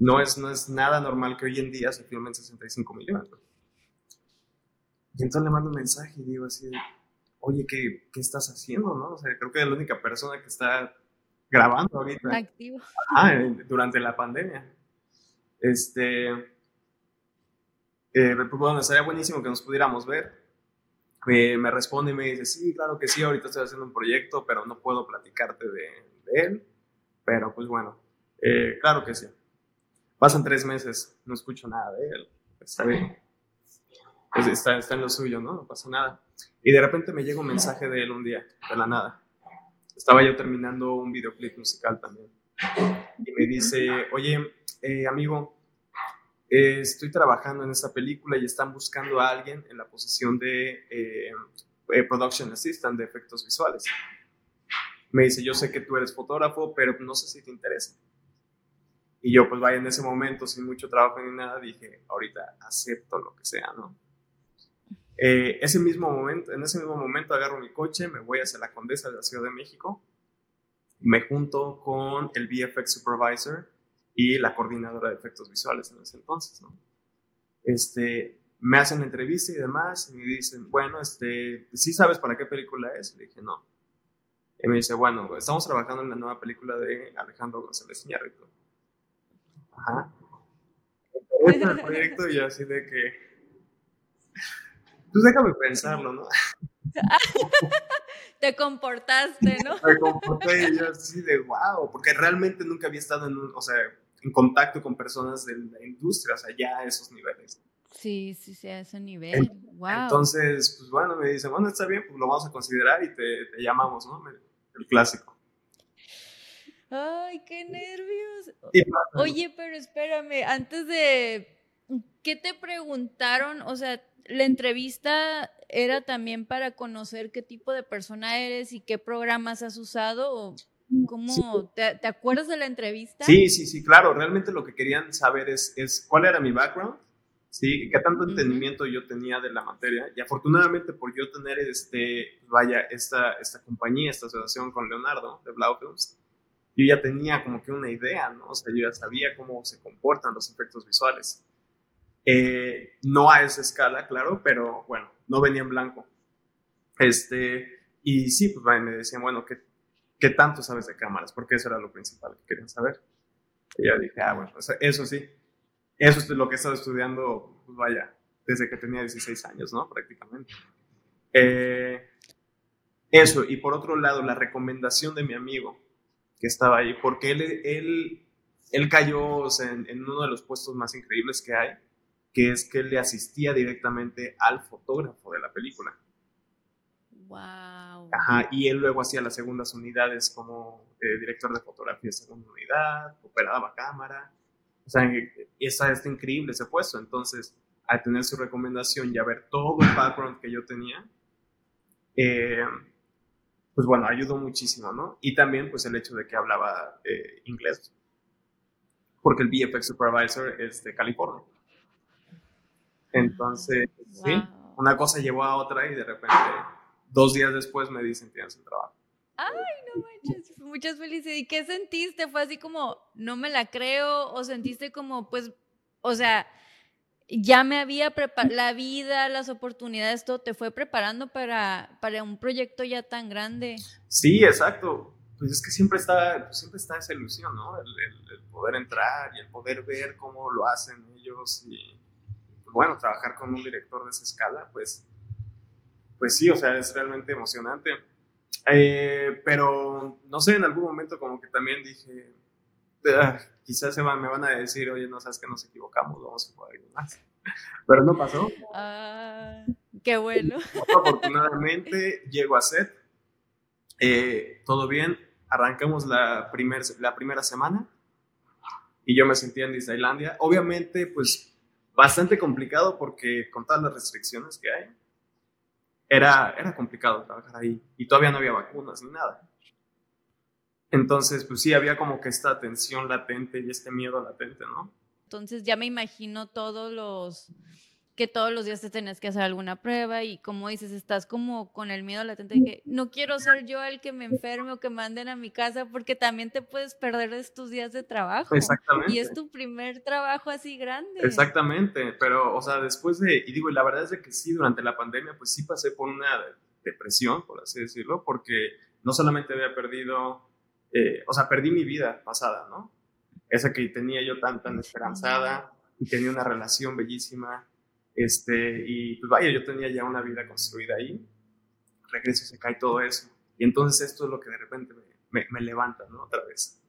no es, no es nada normal que hoy en día se filme en 65 milímetros. Y entonces le mando un mensaje y digo así, oye, ¿qué, ¿qué, estás haciendo? ¿no? O sea, creo que es la única persona que está grabando ahorita. Activo. Ah, durante la pandemia. Este, eh, bueno, sería buenísimo que nos pudiéramos ver. me responde y me dice, sí, claro que sí, ahorita estoy haciendo un proyecto, pero no puedo platicarte de, de él. Pero pues bueno, eh, claro que sí. Pasan tres meses, no escucho nada de él. Está bien. Está, está en lo suyo, ¿no? No pasa nada. Y de repente me llega un mensaje de él un día, de la nada. Estaba yo terminando un videoclip musical también. Y me dice, oye, eh, amigo, eh, estoy trabajando en esta película y están buscando a alguien en la posición de eh, production assistant de efectos visuales. Me dice, yo sé que tú eres fotógrafo, pero no sé si te interesa. Y yo, pues vaya, en ese momento, sin mucho trabajo ni nada, dije, ahorita acepto lo que sea, ¿no? Eh, ese mismo momento, en ese mismo momento agarro mi coche, me voy hacia la Condesa de la Ciudad de México, me junto con el VFX Supervisor y la coordinadora de efectos visuales en ese entonces, ¿no? Este, me hacen entrevista y demás, y me dicen, bueno, este, ¿sí sabes para qué película es? Le dije, no. Y me dice, bueno, estamos trabajando en la nueva película de Alejandro González Iñárritu. Ajá. el proyecto [laughs] y así de que. Pues déjame pensarlo, ¿no? [laughs] Te comportaste, ¿no? Me comporté y yo así de wow, porque realmente nunca había estado en, o sea, en contacto con personas de la industria, o sea, ya a esos niveles. Sí, sí, sí, a ese nivel. wow. Entonces, pues bueno, me dice, bueno, está bien, pues lo vamos a considerar y te, te llamamos, ¿no? El clásico. Ay, qué nervios. Oye, pero espérame, antes de, ¿qué te preguntaron? O sea, la entrevista era también para conocer qué tipo de persona eres y qué programas has usado. ¿Cómo? ¿Te, ¿Te, acuerdas de la entrevista? Sí, sí, sí, claro. Realmente lo que querían saber es, es cuál era mi background, ¿sí? ¿Qué tanto entendimiento yo tenía de la materia? Y afortunadamente por yo tener, este, vaya, esta, esta compañía, esta asociación con Leonardo de Blau Films, yo ya tenía como que una idea, ¿no? O yo ya sabía cómo se comportan los efectos visuales. Eh, no a esa escala, claro, pero bueno, no venía en blanco. Este, y sí, pues me decían, bueno, ¿qué, ¿qué tanto sabes de cámaras? Porque eso era lo principal que querían saber. Y yo dije, ah, bueno, eso sí, eso es lo que he estado estudiando, pues vaya, desde que tenía 16 años, ¿no? Prácticamente. Eh, eso, y por otro lado, la recomendación de mi amigo que estaba ahí, porque él, él, él cayó en, en, uno de los puestos más increíbles que hay, que es que él le asistía directamente al fotógrafo de la película. Wow. Ajá, y él luego hacía las segundas unidades como eh, director de fotografía segunda unidad, operaba cámara. O sea, esa, está increíble ese puesto. Entonces, al tener su recomendación y a ver todo el background que yo tenía, eh, pues bueno, ayudó muchísimo, ¿no? Y también, pues el hecho de que hablaba eh, inglés, porque el VFX Supervisor es de California. Entonces, sí, una cosa llevó a otra y de repente dos días después me dicen tienes el trabajo. Ay, no manches, muchas felicidades. ¿Y qué sentiste? ¿Fue así como, no me la creo? ¿O sentiste como, pues, o sea, ya me había preparado, la vida, las oportunidades, todo te fue preparando para, para un proyecto ya tan grande? Sí, exacto. Pues es que siempre está, siempre está esa ilusión, ¿no? El, el poder entrar y el poder ver cómo lo hacen ellos y, bueno, trabajar con un director de esa escala, pues pues sí, o sea, es realmente emocionante. Eh, pero, no sé, en algún momento como que también dije, quizás se me van a decir, oye, no sabes que nos equivocamos, vamos a poder más. Pero no pasó. Ah, qué bueno. [laughs] Afortunadamente llego a set, eh, todo bien, arrancamos la, primer, la primera semana y yo me sentía en Disneylandia. Obviamente, pues bastante complicado porque con todas las restricciones que hay, era, era complicado trabajar ahí y todavía no había vacunas ni nada. Entonces, pues sí, había como que esta tensión latente y este miedo latente, ¿no? Entonces ya me imagino todos los, que todos los días te tenés que hacer alguna prueba y como dices, estás como con el miedo latente de que no quiero ser yo el que me enferme o que manden a mi casa porque también te puedes perder estos días de trabajo. Exactamente. Y es tu primer trabajo así grande. Exactamente, pero o sea, después de, y digo, y la verdad es de que sí, durante la pandemia pues sí pasé por una depresión, por así decirlo, porque no solamente había perdido, eh, o sea, perdí mi vida pasada, ¿no? Esa que tenía yo tan, tan esperanzada y tenía una relación bellísima este, y pues vaya, yo tenía ya una vida construida ahí, regreso se cae todo eso. Y entonces esto es lo que de repente me, me, levanta, ¿no? Otra vez.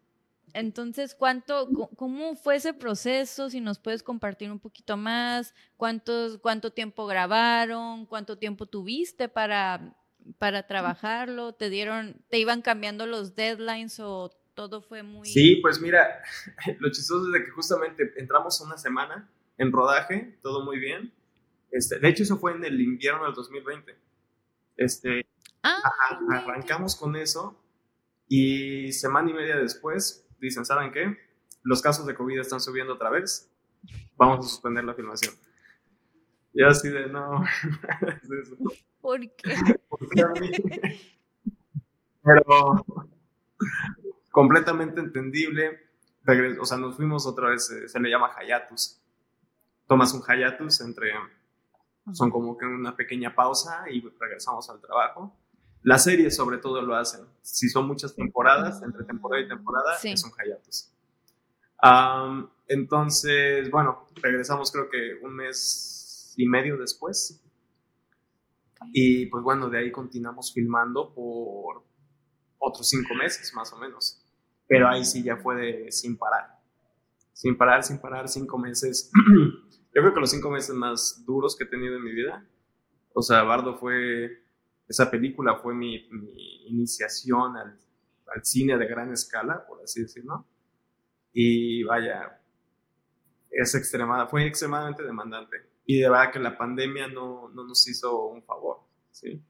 Entonces, ¿cuánto, ¿cómo fue ese proceso? Si nos puedes compartir un poquito más, ¿cuántos, ¿cuánto tiempo grabaron? ¿Cuánto tiempo tuviste para, para trabajarlo? ¿Te dieron, te iban cambiando los deadlines o todo fue muy... Sí, pues mira, [laughs] lo chistoso es de que justamente entramos una semana en rodaje, todo muy bien. Este, de hecho, eso fue en el invierno del 2020. Este, ah, arrancamos con eso y semana y media después dicen, ¿saben qué? Los casos de COVID están subiendo otra vez. Vamos a suspender la filmación. Y así de, no. [laughs] ¿Por qué? Pero completamente entendible. o sea, nos fuimos otra vez, eh, se le llama Hayatus tomas un hiatus entre, son como que una pequeña pausa y regresamos al trabajo. Las series sobre todo lo hacen. Si son muchas temporadas, entre temporada y temporada, es un hiatus. entonces, bueno, regresamos creo que un mes y medio después. Y pues bueno, de ahí continuamos filmando por otros cinco meses más o menos. Pero ahí sí ya fue de sin parar. Sin parar, sin parar, cinco meses. [clears throat] yo creo que los cinco meses más duros que he tenido en mi vida. O sea, Bardo fue, esa película fue mi, mi iniciación al, al, cine de gran escala, por así decirlo. Y vaya, es extremada, fue extremadamente demandante. Y de verdad que la pandemia no, no nos hizo un favor, ¿sí?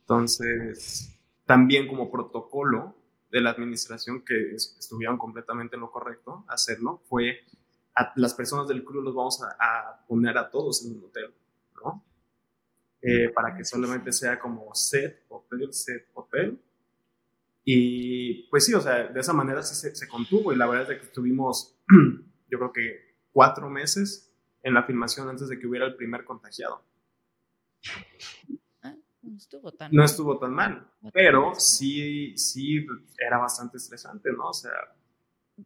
Entonces, también como protocolo, de la administración que estuvieron completamente en lo correcto hacerlo fue a las personas del club los vamos a, poner a todos en un hotel, ¿no? Eh, para que solamente sea como set, hotel, set, hotel. Y pues sí, o sea, de esa manera sí se, se contuvo y la verdad es que estuvimos, [clears throat] yo creo que cuatro meses en la filmación antes de que hubiera el primer contagiado. Ah, no estuvo tan no mal. estuvo tan mal, pero sí, sí era bastante estresante, ¿no? O sea...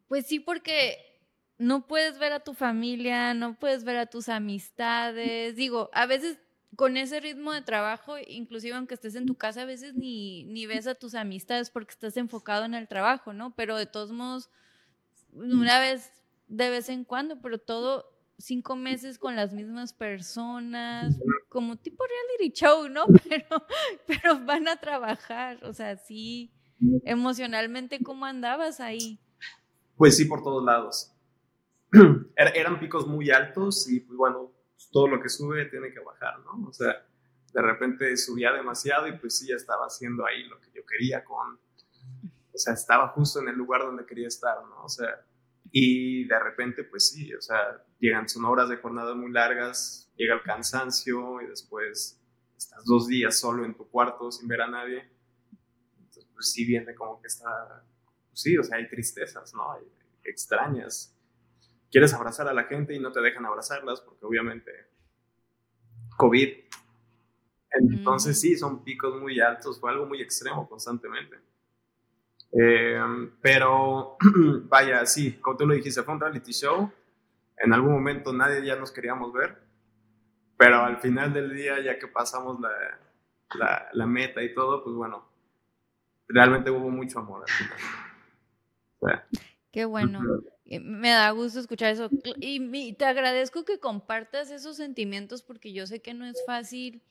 Pues sí, porque no puedes ver a tu familia, no puedes ver a tus amistades. Digo, a veces con ese ritmo de trabajo, inclusive aunque estés en tu casa, a veces ni, ni ves a tus amistades porque estás enfocado en el trabajo, ¿no? Pero de todos modos, una vez de vez en cuando, pero todo cinco meses con las mismas personas, como tipo reality show, ¿no? [laughs] Pero, pero van a trabajar, o sea, sí, emocionalmente, ¿cómo andabas ahí? Pues sí, por todos lados. [clears throat] Er, eran picos muy altos y pues bueno, todo lo que sube tiene que bajar, ¿no? O sea, de repente subía demasiado y pues sí, ya estaba haciendo ahí lo que yo quería con, o sea, estaba justo en el lugar donde quería estar, ¿no? O sea, y de repente, pues sí, o sea, llegan, son horas de jornada muy largas, llega el cansancio y después estás dos días solo en tu cuarto sin ver a nadie. Entonces, pues sí viene como que está, pues sí, o sea, hay tristezas, ¿no? Hay, extrañas. Quieres abrazar a la gente y no te dejan abrazarlas porque obviamente COVID. Entonces sí, son picos muy altos, fue algo muy extremo constantemente. Eh, pero [clears throat] vaya, sí, como tú lo dijiste, fue un reality show. En algún momento nadie ya nos queríamos ver, pero al final del día, ya que pasamos la, la, meta y todo, pues bueno, realmente hubo mucho amor Qué bueno. Eh, me da gusto escuchar eso. Y, te agradezco que compartas esos sentimientos porque yo sé que no es fácil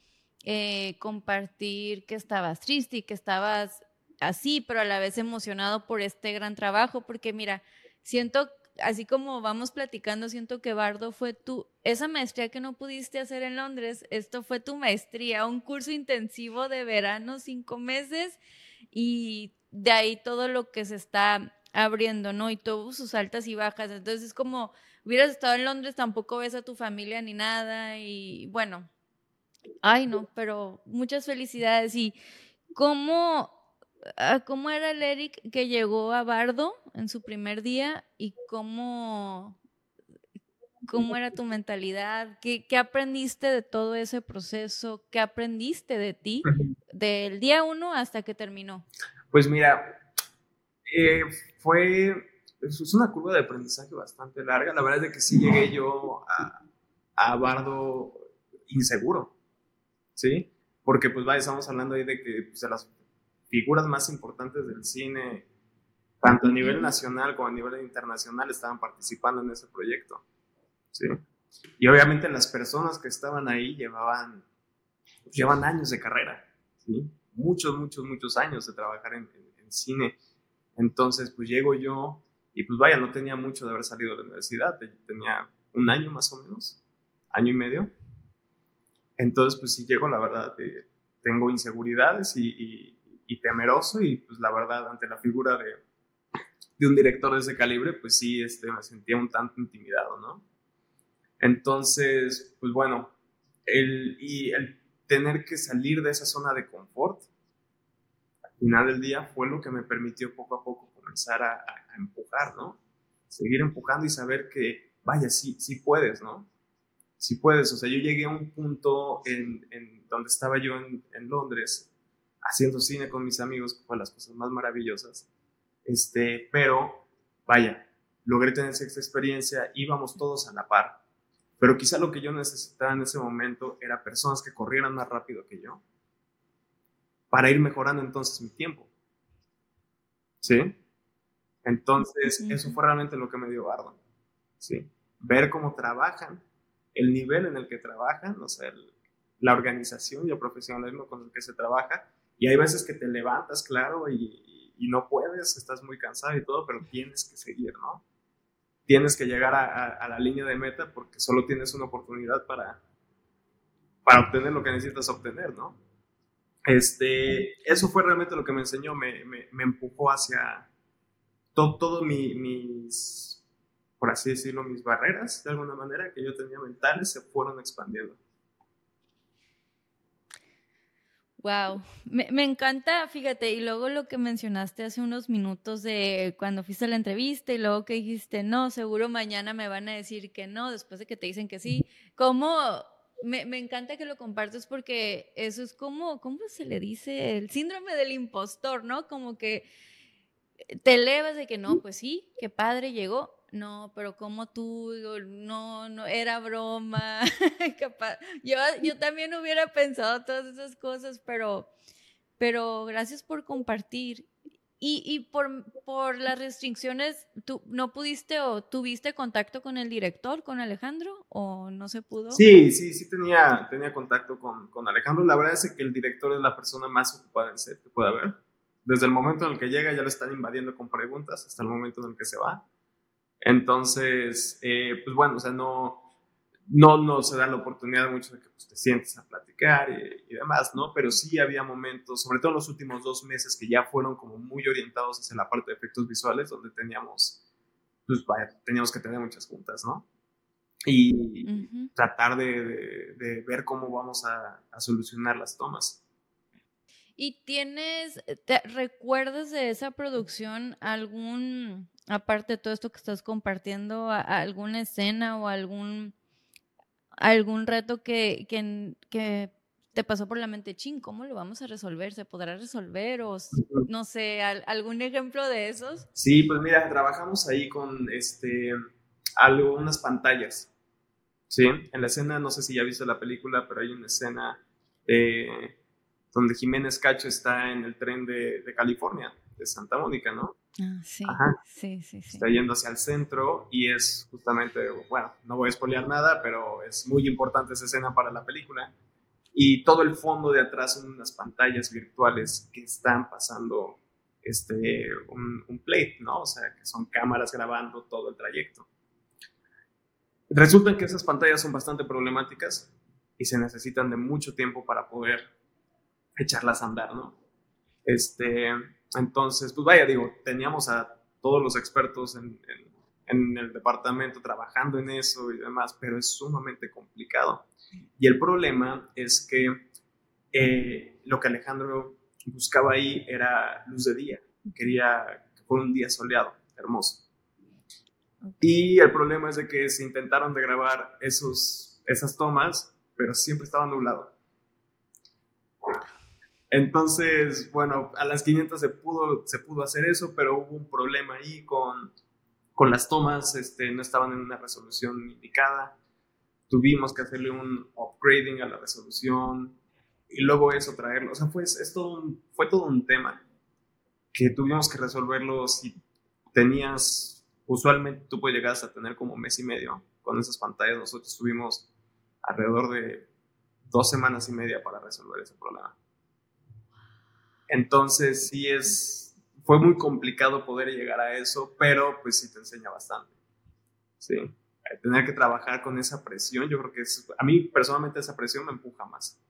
eh, compartir que estabas triste y que estabas así, pero a la vez emocionado por este gran trabajo, porque mira, siento, así como vamos platicando, siento que Bardo fue tu, esa maestría que no pudiste hacer en Londres, esto fue tu maestría, un curso intensivo de verano, cinco meses, y de ahí todo lo que se está abriendo, ¿no? Y todos sus altas y bajas. Entonces es como, hubieras estado en Londres, tampoco ves a tu familia ni nada, y bueno, ay no, pero muchas felicidades. Y cómo ¿Cómo era el Eric que llegó a Bardo en su primer día y cómo, cómo era tu mentalidad? ¿Qué, ¿Qué, aprendiste de todo ese proceso? ¿Qué aprendiste de ti del día uno hasta que terminó? Pues mira, eh, fue, es una curva de aprendizaje bastante larga. La verdad es que sí llegué yo a, a Bardo inseguro, ¿sí? Porque pues vaya, estamos hablando ahí de que pues, las figuras más importantes del cine, tanto a nivel nacional como a nivel internacional, estaban participando en ese proyecto. ¿sí? Y obviamente las personas que estaban ahí llevaban, llevan años de carrera, ¿sí? muchos, muchos, muchos años de trabajar en, cine. Entonces, pues llego yo y pues vaya, no tenía mucho de haber salido de la universidad, tenía un año más o menos, año y medio. Entonces, pues sí llego, la verdad, eh, tengo inseguridades y, y temeroso y pues la verdad ante la figura de, de un director de ese calibre pues sí este, me sentía un tanto intimidado, ¿no? Entonces, pues bueno, el, y el tener que salir de esa zona de confort al final del día fue lo que me permitió poco a poco comenzar a, empujar, ¿no? Seguir empujando y saber que, vaya, sí, sí puedes, ¿no? Sí puedes. O sea, yo llegué a un punto en, en donde estaba yo en, en Londres, haciendo cine con mis amigos, que fue las cosas más maravillosas. Este, pero, vaya, logré tener esa experiencia, íbamos todos a la par. Pero quizá lo que yo necesitaba en ese momento era personas que corrieran más rápido que yo para ir mejorando entonces mi tiempo. ¿Sí? Entonces, eso fue realmente lo que me dio Bardo. ¿Sí? Ver cómo trabajan, el nivel en el que trabajan, o sea, la organización y el profesionalismo con el que se trabaja, y hay veces que te levantas, claro, y, y, no puedes, estás muy cansado y todo, pero tienes que seguir, ¿no? Tienes que llegar a, a, la línea de meta porque solo tienes una oportunidad para, para obtener lo que necesitas obtener, ¿no? Este, eso fue realmente lo que me enseñó, me, me, empujó hacia todo, todo mis, por así decirlo, mis barreras, de alguna manera, que yo tenía mentales, se fueron expandiendo. Wow, me, encanta, fíjate, y luego lo que mencionaste hace unos minutos de cuando fuiste a la entrevista y luego que dijiste, no, seguro mañana me van a decir que no, después de que te dicen que sí, ¿cómo? Me, me encanta que lo compartes porque eso es como, ¿cómo se le dice? El síndrome del impostor, ¿no? Como que te elevas de que no, pues sí, qué padre llegó, no, pero como tú, no, no, era broma. [laughs] Yo, yo también hubiera pensado todas esas cosas, pero, pero gracias por compartir. Y, y por, por las restricciones, ¿tú no pudiste o tuviste contacto con el director, con Alejandro, o no se pudo? Sí, sí, sí tenía, tenía contacto con, con Alejandro. La verdad es que el director es la persona más ocupada en set que puede haber. Desde el momento en el que llega ya lo están invadiendo con preguntas hasta el momento en el que se va. Entonces, eh, pues bueno, o sea, no, no, no se da la oportunidad mucho de que pues, te sientes a platicar y, demás, ¿no? Pero sí había momentos, sobre todo en los últimos dos meses, que ya fueron como muy orientados hacia la parte de efectos visuales, donde teníamos, pues vaya, teníamos que tener muchas juntas, ¿no? Y tratar de, de, ver cómo vamos a, a solucionar las tomas. ¿Y tienes, te recuerdas de esa producción algún, aparte de todo esto que estás compartiendo, alguna escena o algún, algún reto que, que, que te pasó por la mente, ching, ¿cómo lo vamos a resolver? ¿Se podrá resolver? O no sé, algún ejemplo de esos. Sí, pues mira, trabajamos ahí con este algo, unas pantallas. Sí, en la escena, no sé si ya viste la película, pero hay una escena eh, donde Jiménez Cacho está en el tren de, de California, de Santa Mónica, ¿no? Ah, sí. sí, sí, sí. Está yendo hacia el centro y es justamente, bueno, no voy a espolear nada, pero es muy importante esa escena para la película. Y todo el fondo de atrás son unas pantallas virtuales que están pasando este, un, un plate, ¿no? O sea, que son cámaras grabando todo el trayecto. Resulta que esas pantallas son bastante problemáticas y se necesitan de mucho tiempo para poder echarlas a andar, ¿no? Este, entonces, pues vaya, digo, teníamos a todos los expertos en, el departamento trabajando en eso y demás, pero es sumamente complicado. Y el problema es que eh, lo que Alejandro buscaba ahí era luz de día, quería que fuera un día soleado, hermoso. Y el problema es de que se intentaron de grabar esos, esas tomas, pero siempre estaba nublado. Entonces, bueno, a las 500 se pudo, se pudo hacer eso, pero hubo un problema ahí con, con las tomas, este, no estaban en una resolución indicada. Tuvimos que hacerle un upgrading a la resolución y luego eso traerlo. O sea, fue, es todo un, fue todo un tema que tuvimos que resolverlo si tenías, usualmente tú puedes llegar hasta tener como mes y medio con esas pantallas. Nosotros tuvimos alrededor de dos semanas y media para resolver ese problema. Entonces sí es, fue muy complicado poder llegar a eso, pero pues sí te enseña bastante. Sí, tener que trabajar con esa presión, yo creo que es, a mí personalmente esa presión me empuja más.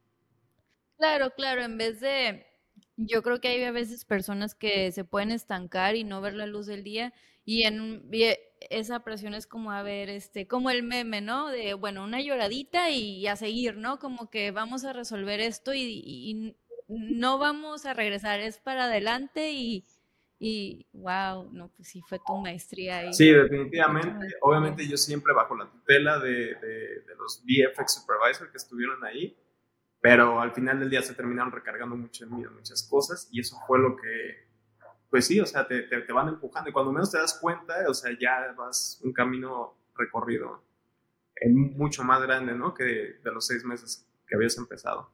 Claro, claro, en vez de, yo creo que hay a veces personas que se pueden estancar y no ver la luz del día y en esa presión es como a ver, este, como el meme, ¿no? De, bueno, una lloradita y a seguir, ¿no? Como que vamos a resolver esto y no vamos a regresar, es para adelante y, y wow, no, pues sí fue tu maestría ahí. Sí, definitivamente. Obviamente yo siempre bajo la tutela de, de, los VFX Supervisor que estuvieron ahí, pero al final del día se terminaron recargando mucho en mí, muchas cosas, y eso fue lo que, pues sí, o sea, te, te, te van empujando, y cuando menos te das cuenta, o sea, ya vas un camino recorrido mucho más grande, ¿no? Que de los seis meses que habías empezado.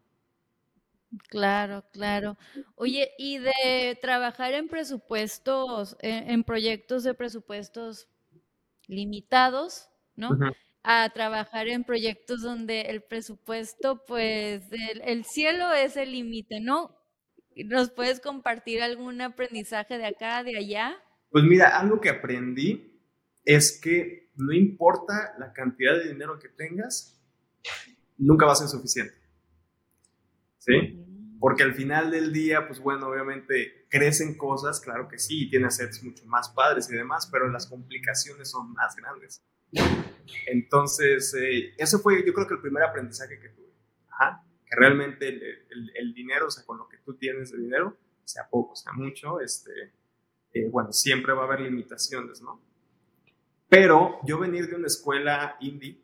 Claro, claro. Oye, y de trabajar en presupuestos, en, proyectos de presupuestos limitados, ¿no? A trabajar en proyectos donde el presupuesto, pues, el, cielo es el límite, ¿no? ¿Nos puedes compartir algún aprendizaje de acá, de allá? Pues mira, algo que aprendí es que no importa la cantidad de dinero que tengas, nunca va a ser suficiente. ¿Sí? Porque al final del día, pues bueno, obviamente crecen cosas, claro que sí, tiene sets mucho más padres y demás, pero las complicaciones son más grandes. Entonces, eh, eso fue yo creo que el primer aprendizaje que tuve. Ajá, que realmente el, el, dinero, o sea, con lo que tú tienes de dinero, sea poco, sea mucho, este, eh, bueno, siempre va a haber limitaciones, ¿no? Pero yo venir de una escuela indie,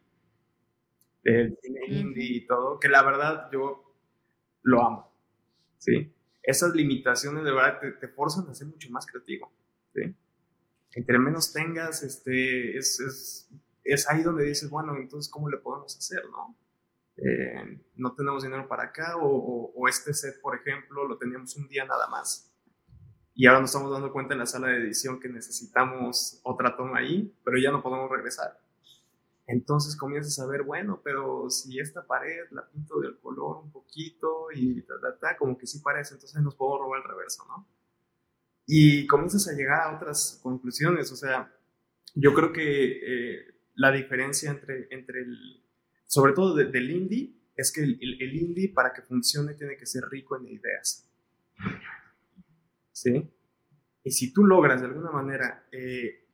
del cine indie y todo, que la verdad yo lo amo. ¿sí? Esas limitaciones de verdad te, te forzan a ser mucho más creativo, ¿sí? Entre menos tengas, este, es, es, es, ahí donde dices, bueno, entonces, ¿cómo le podemos hacer, no? Eh, no tenemos dinero para acá, o, o, este set, por ejemplo, lo teníamos un día nada más. Y ahora nos estamos dando cuenta en la sala de edición que necesitamos otra toma ahí, pero ya no podemos regresar. Entonces comienzas a ver, bueno, pero si esta pared la pinto del color un poquito y ta, ta, ta, como que sí parece, entonces nos puedo robar el reverso, ¿no? Y comienzas a llegar a otras conclusiones, o sea, yo creo que eh, la diferencia entre, entre el, sobre todo del indie, es que el, el, indie para que funcione tiene que ser rico en ideas. ¿Sí? Y si tú logras de alguna manera, eh,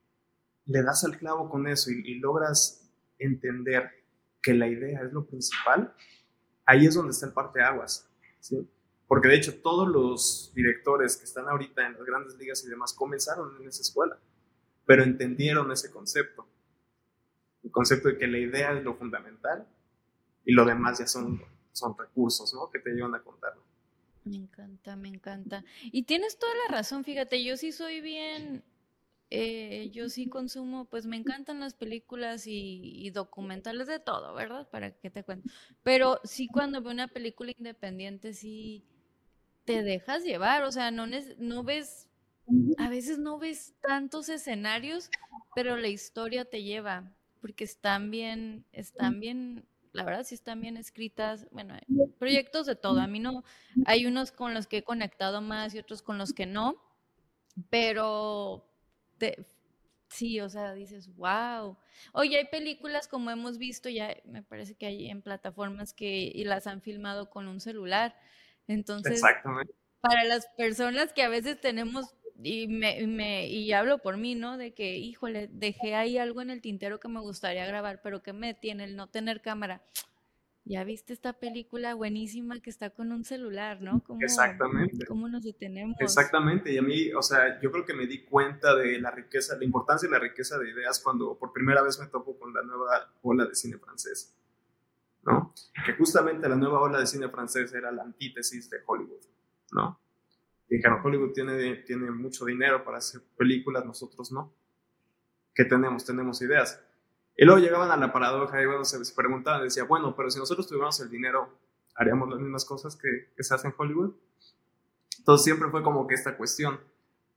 le das al clavo con eso y, y logras entender que la idea es lo principal, ahí es donde está el parte aguas, ¿sí? Porque de hecho todos los directores que están ahorita en las grandes ligas y demás comenzaron en esa escuela, pero entendieron ese concepto. El concepto de que la idea es lo fundamental y lo demás ya son, son recursos, ¿no? Que te llevan a contarlo. Me encanta, me encanta. Y tienes toda la razón, fíjate, yo sí soy bien eh, yo sí consumo, pues me encantan las películas y, documentales de todo, ¿verdad? Para que te cuento. Pero sí cuando veo una película independiente, sí te dejas llevar, o sea, no, no ves, a veces no ves tantos escenarios, pero la historia te lleva, porque están bien, están bien, la verdad sí están bien escritas, bueno, proyectos de todo, a mí no, hay unos con los que he conectado más y otros con los que no, pero sí, o sea, dices, wow. Oye, hay películas como hemos visto, ya me parece que hay en plataformas que y las han filmado con un celular. Entonces, para las personas que a veces tenemos, y, me, me, y hablo por mí, ¿no? De que, híjole, dejé ahí algo en el tintero que me gustaría grabar, pero que me tiene el no tener cámara ya viste esta película buenísima que está con un celular, ¿no? Exactamente. ¿Cómo nos detenemos? Exactamente, y a mí, o sea, yo creo que me di cuenta de la riqueza, la importancia y la riqueza de ideas cuando por primera vez me topo con la nueva ola de cine francés, ¿no? Que justamente la nueva ola de cine francés era la antítesis de Hollywood, ¿no? Dijeron, Hollywood tiene, tiene mucho dinero para hacer películas, nosotros no. ¿Qué tenemos? Tenemos ideas y luego llegaban a la paradoja y bueno, se, preguntaban, decía, bueno, pero si nosotros tuviéramos el dinero, ¿haríamos las mismas cosas que, se hacen en Hollywood? Entonces siempre fue como que esta cuestión,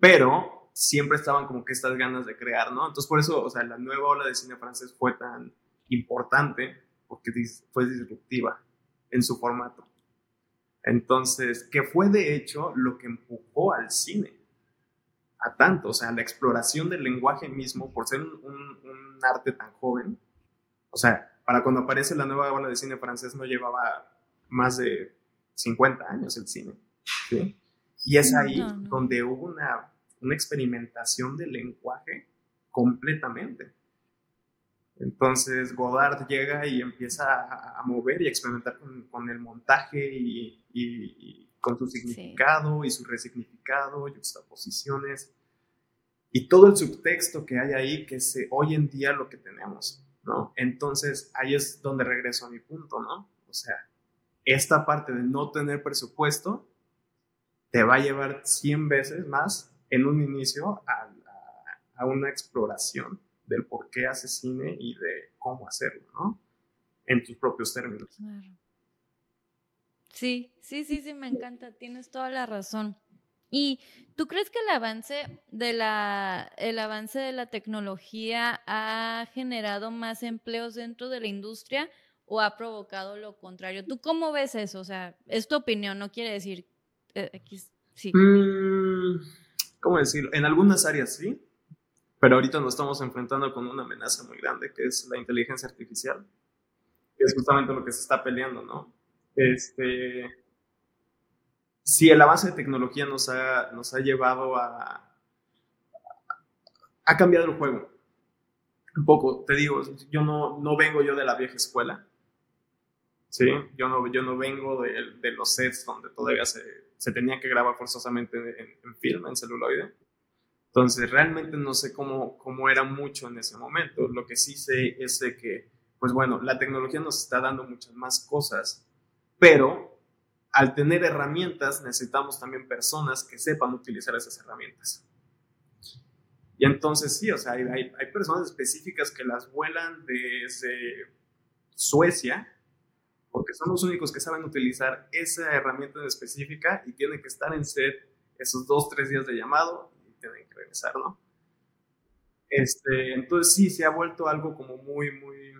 pero siempre estaban como que estas ganas de crear, ¿no? Entonces por eso, o sea, la nueva ola de cine francés fue tan importante porque fue disruptiva en su formato. Entonces, que fue de hecho lo que empujó al cine a tanto, o sea, la exploración del lenguaje mismo, por ser un, arte tan joven, o sea, para cuando aparece la nueva ola de cine francés no llevaba más de 50 años el cine, ¿sí? Y es ahí donde hubo una, una experimentación del lenguaje completamente. Entonces Godard llega y empieza a, mover y a experimentar con, el montaje y, con su significado y su resignificado, juxtaposiciones y todo el subtexto que hay ahí que es hoy en día lo que tenemos, ¿no? Entonces ahí es donde regreso a mi punto, ¿no? O sea, esta parte de no tener presupuesto te va a llevar 100 veces más en un inicio a, una exploración del por qué hace cine y de cómo hacerlo, ¿no? En tus propios términos. Claro. Sí, sí, sí, sí, me encanta, tienes toda la razón. ¿Y tú crees que el avance de la, el avance de la tecnología ha generado más empleos dentro de la industria o ha provocado lo contrario? ¿Tú cómo ves eso? O sea, es tu opinión, no quiere decir eh, sí. Mm, ¿Cómo decirlo? En algunas áreas sí, pero ahorita nos estamos enfrentando con una amenaza muy grande que es la inteligencia artificial, que es justamente lo que se está peleando, ¿no? Este, si el avance de tecnología nos ha, nos ha llevado a... ha cambiado el juego. Un poco, te digo, yo no, no vengo yo de la vieja escuela. Sí, yo no, yo no vengo de, de los sets donde todavía se, se, tenía que grabar forzosamente en, en, film, en celuloide. Entonces, realmente no sé cómo, cómo era mucho en ese momento. Lo que sí sé es de que, pues bueno, la tecnología nos está dando muchas más cosas, pero al tener herramientas necesitamos también personas que sepan utilizar esas herramientas. Y entonces sí, o sea, hay, hay, personas específicas que las vuelan desde Suecia, porque son los únicos que saben utilizar esa herramienta en específica y tienen que estar en set esos dos, tres días de llamado y tienen que regresar, ¿no? Este, entonces sí, se ha vuelto algo como muy, muy,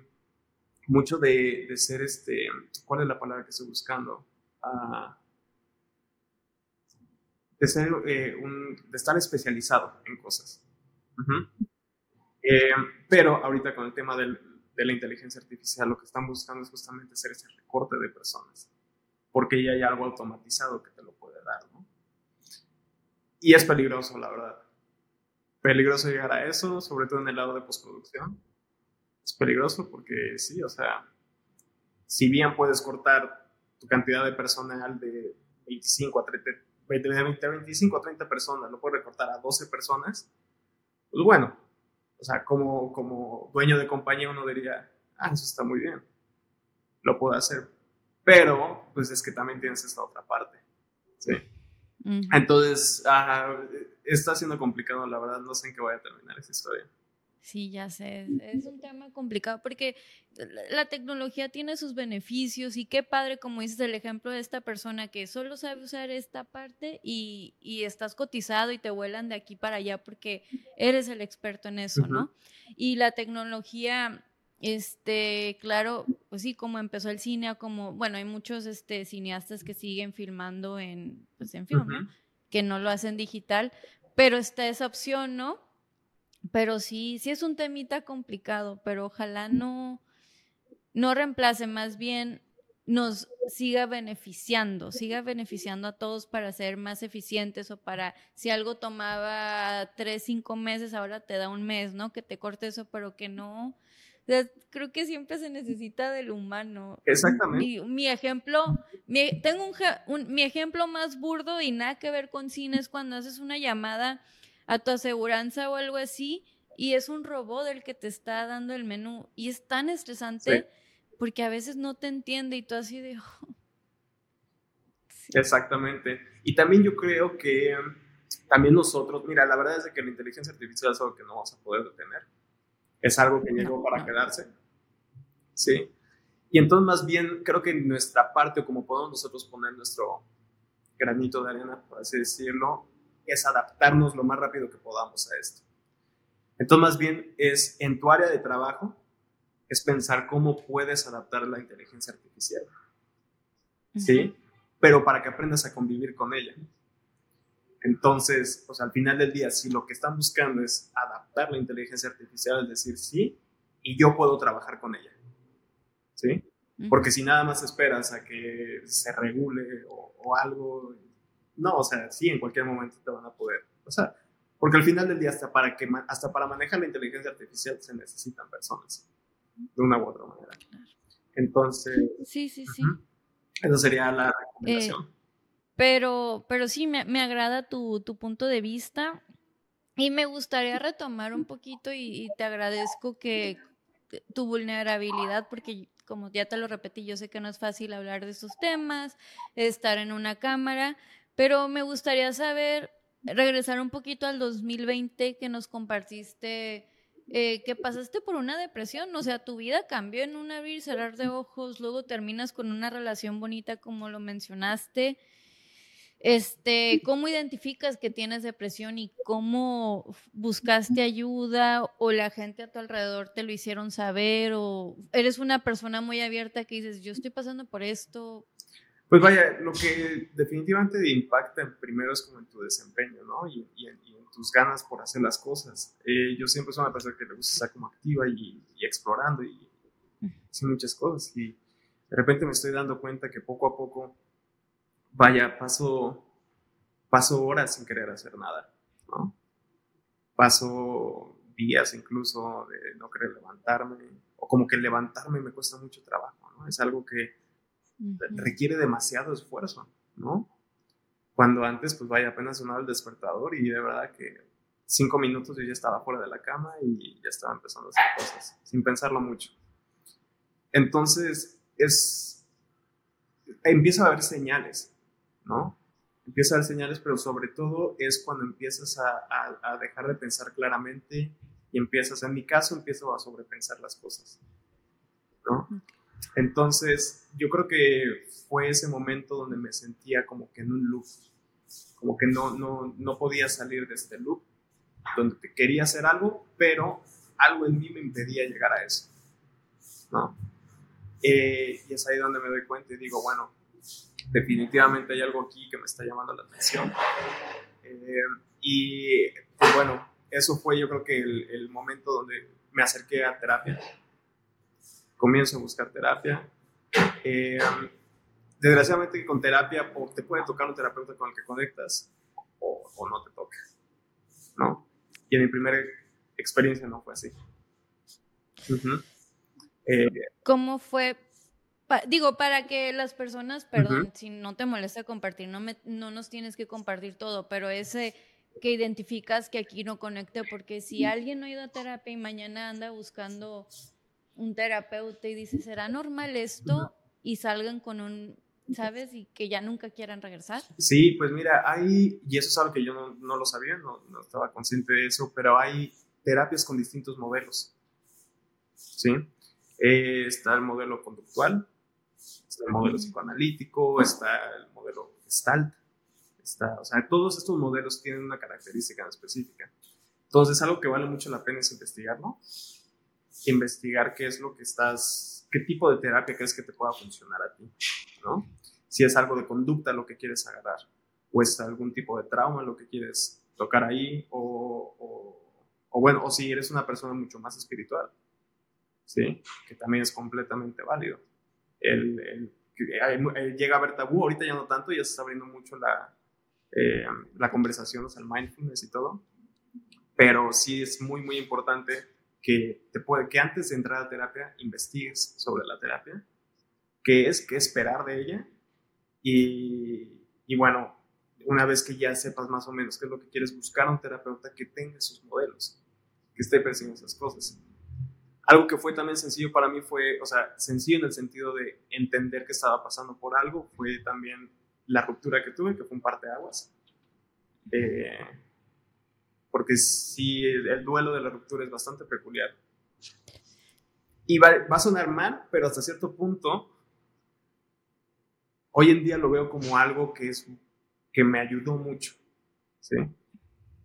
mucho de, de ser este, ¿cuál es la palabra que estoy buscando? De, ser, eh, un, de estar especializado en cosas. Eh, pero ahorita con el tema del, de la inteligencia artificial, lo que están buscando es justamente hacer ese recorte de personas, porque ya hay algo automatizado que te lo puede dar, ¿no? Y es peligroso, la verdad. Peligroso llegar a eso, sobre todo en el lado de postproducción. Es peligroso porque sí, o sea, si bien puedes cortar tu cantidad de personal de 25 a 30, 25 a 30 personas, lo puedes recortar a 12 personas, pues bueno, o sea, como, como dueño de compañía uno diría, ah, eso está muy bien, lo puedo hacer, pero pues es que también tienes esta otra parte, ¿sí? Entonces, está siendo complicado, la verdad, no sé en qué voy a terminar esa historia. Sí, ya sé, es un tema complicado porque la tecnología tiene sus beneficios y qué padre, como dices, el ejemplo de esta persona que solo sabe usar esta parte y, y estás cotizado y te vuelan de aquí para allá porque eres el experto en eso, ¿no? Y la tecnología, este, claro, pues sí, como empezó el cine, como, bueno, hay muchos este, cineastas que siguen filmando en, pues en film, ¿no? Que no lo hacen digital, pero está esa opción, ¿no? Pero sí, sí es un temita complicado, pero ojalá no, no reemplace, más bien nos siga beneficiando, siga beneficiando a todos para ser más eficientes o para, si algo tomaba tres, cinco meses, ahora te da un mes, ¿no? Que te corte eso, pero que no. creo que siempre se necesita del humano. Exactamente. Mi, ejemplo, mi, tengo un, mi ejemplo más burdo y nada que ver con cine es cuando haces una llamada a tu aseguranza o algo así y es un robot el que te está dando el menú y es tan estresante porque a veces no te entiende y tú así de... [laughs] Oh". Exactamente. Y también yo creo que um, también nosotros, mira, la verdad es que la inteligencia artificial es algo que no vamos a poder detener. Es algo que llegó para quedarse. Sí. Y entonces más bien creo que nuestra parte, o como podemos nosotros poner nuestro granito de arena, por así decirlo, es adaptarnos lo más rápido que podamos a esto. Entonces, más bien es en tu área de trabajo, es pensar cómo puedes adaptar la inteligencia artificial. ¿Sí? Pero para que aprendas a convivir con ella. Entonces, pues al final del día, si lo que están buscando es adaptar la inteligencia artificial, es decir, sí, y yo puedo trabajar con ella. ¿Sí? Porque si nada más esperas a que se regule o, o algo, no, o sea, sí, en cualquier momento te van a poder. O sea, porque al final del día, hasta para, que, hasta para manejar la inteligencia artificial se necesitan personas, de una u otra manera. Entonces. Sí, sí, sí. Esa sería la recomendación. Eh, pero, pero sí, me, me agrada tu, tu, punto de vista. Y me gustaría retomar un poquito y, y te agradezco que tu vulnerabilidad, porque como ya te lo repetí, yo sé que no es fácil hablar de estos temas, estar en una cámara, pero me gustaría saber, regresar un poquito al 2020 que nos compartiste, eh, que pasaste por una depresión, o sea, tu vida cambió en un abrir cerrar de ojos, luego terminas con una relación bonita como lo mencionaste. Este, ¿cómo identificas que tienes depresión y cómo buscaste ayuda o la gente a tu alrededor te lo hicieron saber o eres una persona muy abierta que dices, yo estoy pasando por esto, pues vaya, lo que definitivamente impacta primero es como en tu desempeño, ¿no? Y, en, tus ganas por hacer las cosas. Eh, yo siempre soy una persona que le gusta estar como activa y, explorando y hacer muchas cosas. Y de repente me estoy dando cuenta que poco a poco vaya, paso, paso horas sin querer hacer nada, ¿no? Paso días incluso de no querer levantarme, o como que levantarme me cuesta mucho trabajo, ¿no? Es algo que requiere demasiado esfuerzo, ¿no? Cuando antes, pues vaya, apenas sonaba el despertador y de verdad que cinco minutos yo ya estaba fuera de la cama y ya estaba empezando a hacer cosas, sin pensarlo mucho. Entonces, es, empieza a haber señales, ¿no? Empieza a haber señales, pero sobre todo es cuando empiezas a, a, dejar de pensar claramente y empiezas, en mi caso, empiezo a sobrepensar las cosas, ¿no? Entonces, yo creo que fue ese momento donde me sentía como que en un loop, como que no, no, no podía salir de este loop, donde quería hacer algo, pero algo en mí me impedía llegar a eso, ¿no? Eh, y es ahí donde me doy cuenta y digo, bueno, definitivamente hay algo aquí que me está llamando la atención. Eh, y pues bueno, eso fue yo creo que el, el momento donde me acerqué a terapia comienzo a buscar terapia. Eh, desgraciadamente con terapia te puede tocar un terapeuta con el que conectas o, no te toca, ¿no? Y en mi primera experiencia no fue así. Eh, ¿Cómo fue? digo, para que las personas, perdón, si no te molesta compartir, no, me, no nos tienes que compartir todo, pero ese que identificas que aquí no conecte, porque si alguien no ha ido a terapia y mañana anda buscando un terapeuta y dice, ¿será normal esto? Y salgan con un, ¿sabes? Y que ya nunca quieran regresar. Sí, pues mira, hay, y eso es algo que yo no, lo sabía, no, estaba consciente de eso, pero hay terapias con distintos modelos. ¿Sí? Eh, está el modelo conductual, está el modelo psicoanalítico, está el modelo gestalt, está, o sea, todos estos modelos tienen una característica específica. Entonces, algo que vale mucho la pena es investigarlo investigar qué es lo que estás, qué tipo de terapia crees que te pueda funcionar a ti, ¿no? Si es algo de conducta lo que quieres agarrar, o es algún tipo de trauma lo que quieres tocar ahí, o, o, bueno, o si eres una persona mucho más espiritual, ¿sí? Que también es completamente válido. El, el, llega a haber tabú, ahorita ya no tanto, ya se está abriendo mucho la, eh, la conversación, o sea, el mindfulness y todo, pero sí es muy, muy importante que, te puede, que antes de entrar a terapia investigues sobre la terapia, qué es, qué esperar de ella y, y bueno, una vez que ya sepas más o menos qué es lo que quieres buscar a un terapeuta que tenga sus modelos, que esté persiguiendo esas cosas. Algo que fue también sencillo para mí fue, o sea, sencillo en el sentido de entender que estaba pasando por algo, fue también la ruptura que tuve, que fue un parteaguas. Eh, porque sí, el duelo de la ruptura es bastante peculiar. Y va, a sonar mal, pero hasta cierto punto, hoy en día lo veo como algo que, es, que me ayudó mucho. ¿sí?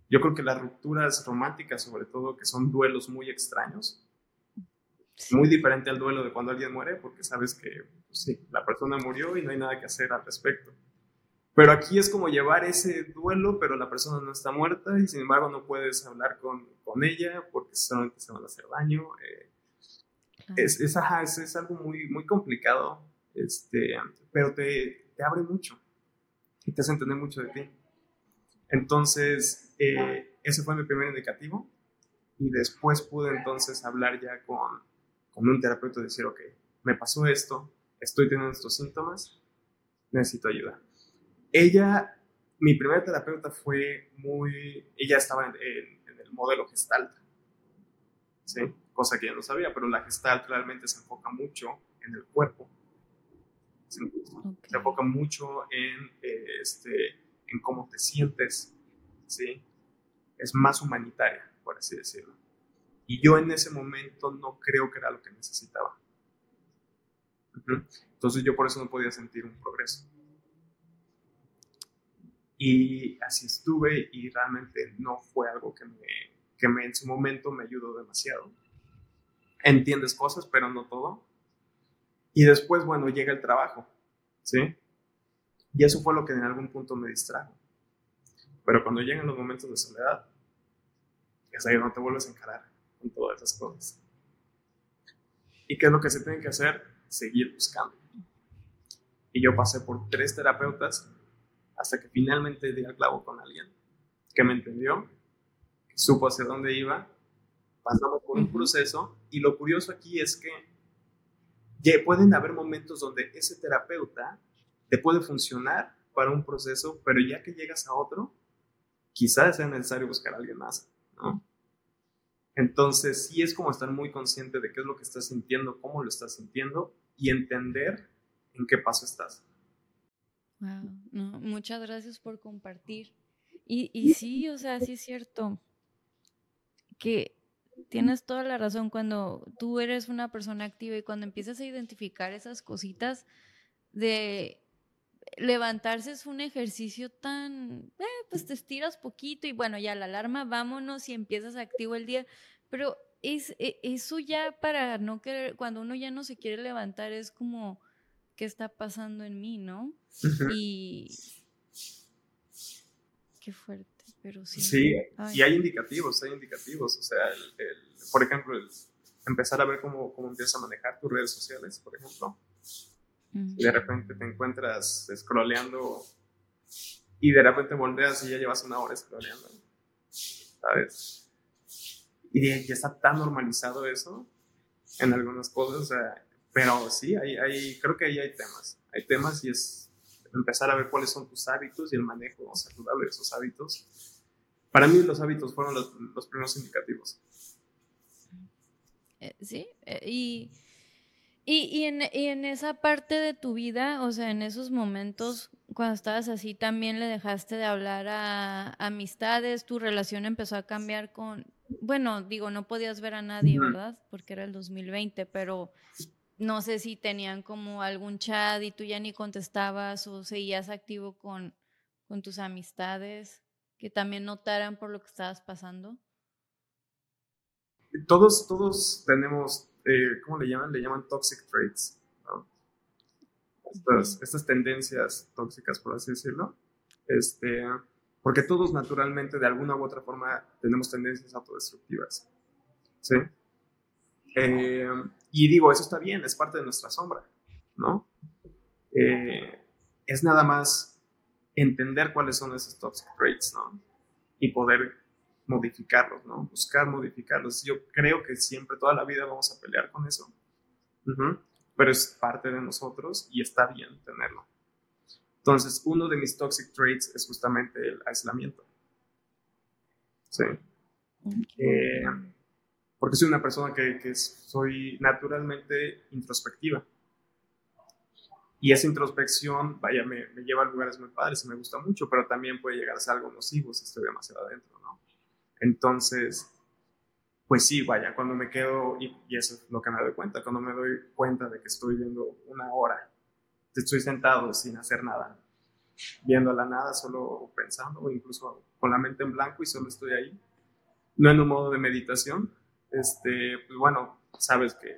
Yo creo que las rupturas románticas, sobre todo, que son duelos muy extraños, muy diferente al duelo de cuando alguien muere, porque sabes que pues sí, la persona murió y no hay nada que hacer al respecto. Pero aquí es como llevar ese duelo, pero la persona no está muerta y sin embargo no puedes hablar con, con ella porque solamente se van a hacer daño. Eh, es, es, es, algo muy, muy complicado, este, pero te, te, abre mucho y te hace entender mucho de ti. Entonces, eh, ese fue mi primer indicativo y después pude entonces hablar ya con, con un terapeuta y decir, ok, me pasó esto, estoy teniendo estos síntomas, necesito ayuda ella, mi primera terapeuta fue muy, ella estaba en, el modelo gestalt, ¿sí? Cosa que yo no sabía, pero la gestalt realmente se enfoca mucho en el cuerpo. Se, enfoca mucho en, este, en cómo te sientes, ¿sí? Es más humanitaria, por así decirlo. Y yo en ese momento no creo que era lo que necesitaba. Entonces yo por eso no podía sentir un progreso. Y así estuve y realmente no fue algo que me, que me en su momento me ayudó demasiado. Entiendes cosas, pero no todo. Y después, bueno, llega el trabajo, ¿sí? Y eso fue lo que en algún punto me distrajo. Pero cuando llegan los momentos de soledad, es ahí donde te vuelves a encarar con todas esas cosas. ¿Y qué es lo que se tiene que hacer? Seguir buscando. Y yo pasé por tres terapeutas hasta que finalmente di al clavo con alguien que me entendió, que supo hacia dónde iba, pasamos por un proceso y lo curioso aquí es que ya pueden haber momentos donde ese terapeuta te puede funcionar para un proceso, pero ya que llegas a otro, quizás sea necesario buscar a alguien más, ¿no? Entonces, sí es como estar muy consciente de qué es lo que estás sintiendo, cómo lo estás sintiendo y entender en qué paso estás. Wow, no, muchas gracias por compartir. Y, y sí, o sea, sí es cierto que tienes toda la razón cuando tú eres una persona activa y cuando empiezas a identificar esas cositas de levantarse es un ejercicio tan, eh, pues te estiras poquito y bueno, ya la alarma, vámonos y empiezas activo el día, pero es, e, eso ya para no querer, cuando uno ya no se quiere levantar es como, ¿qué está pasando en mí, no? Y... Qué fuerte, pero sí. Sí, y hay indicativos, hay indicativos, o sea, por ejemplo, empezar a ver cómo, cómo empiezas a manejar tus redes sociales, por ejemplo y de repente te encuentras scrolleando y de repente volteas y ya llevas una hora scrolleando. ¿Sabes? Y ya está tan normalizado eso en algunas cosas, pero sí, hay, hay, creo que ahí hay temas. Hay temas y es empezar a ver cuáles son tus hábitos y el manejo saludable de esos hábitos. Para mí los hábitos fueron los, los primeros indicativos. Eh, sí, eh, y y, en, esa parte de tu vida, o sea, en esos momentos, cuando estabas así, también le dejaste de hablar a, amistades, tu relación empezó a cambiar con, bueno, digo, no podías ver a nadie, ¿verdad? Porque era el 2020, pero no sé si tenían como algún chat y tú ya ni contestabas o seguías activo con, con tus amistades, que también notaran por lo que estabas pasando. Todos, todos tenemos eh, ¿cómo le llaman? Le llaman toxic traits. Estas, tendencias tóxicas, por así decirlo. Este, porque todos naturalmente, de alguna u otra forma, tenemos tendencias autodestructivas. ¿Sí? Eh, y digo, eso está bien, es parte de nuestra sombra, ¿no? Eh, es nada más entender cuáles son esos toxic traits, ¿no? Y poder modificarlos, ¿no? Buscar modificarlos. Yo creo que siempre, toda la vida vamos a pelear con eso. Pero es parte de nosotros y está bien tenerlo. Entonces, uno de mis toxic traits es justamente el aislamiento. Sí. Eh, porque soy una persona que, que, soy naturalmente introspectiva. Y esa introspección, vaya, me, me, lleva a lugares muy padres y me gusta mucho, pero también puede llegar a ser algo nocivo si estoy demasiado adentro, ¿no? Entonces, pues sí, vaya, cuando me quedo, y, eso es lo que me doy cuenta, cuando me doy cuenta de que estoy viendo una hora, estoy sentado sin hacer nada, viendo la nada, solo pensando, o incluso con la mente en blanco y solo estoy ahí, no en un modo de meditación, este, pues bueno, sabes que,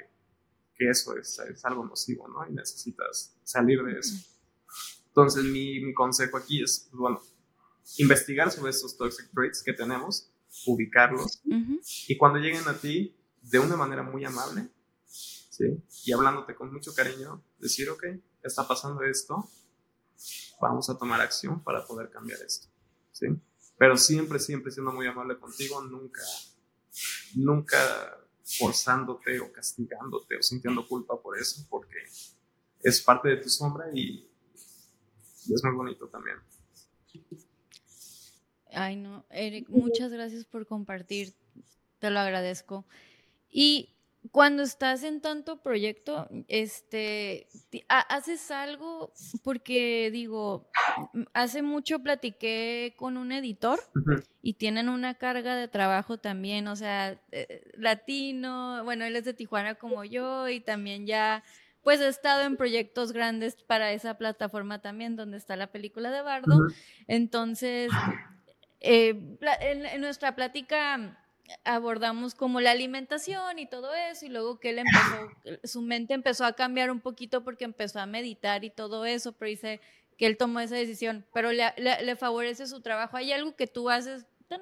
que eso es, es, algo nocivo, ¿no? Y necesitas salir de eso. Entonces, mi, mi consejo aquí es, pues bueno, investigar sobre estos toxic traits que tenemos ubicarlos y cuando lleguen a ti de una manera muy amable, ¿sí? Y hablándote con mucho cariño, decir, ok, está pasando esto, vamos a tomar acción para poder cambiar esto, ¿sí? Pero siempre, siempre siendo muy amable contigo, nunca, nunca forzándote o castigándote o sintiendo culpa por eso, porque es parte de tu sombra y, es muy bonito también. Ay, no, Eric, muchas gracias por compartir, te lo agradezco. Y cuando estás en tanto proyecto, este, haces algo porque digo, hace mucho platiqué con un editor y tienen una carga de trabajo también, o sea, eh, latino, bueno, él es de Tijuana como yo y también ya pues he estado en proyectos grandes para esa plataforma también donde está la película de Bardo. Entonces, eh, en, nuestra plática abordamos como la alimentación y todo eso, y luego que él empezó, su mente empezó a cambiar un poquito porque empezó a meditar y todo eso, pero dice que él tomó esa decisión, pero le, favorece su trabajo. ¿Hay algo que tú haces? No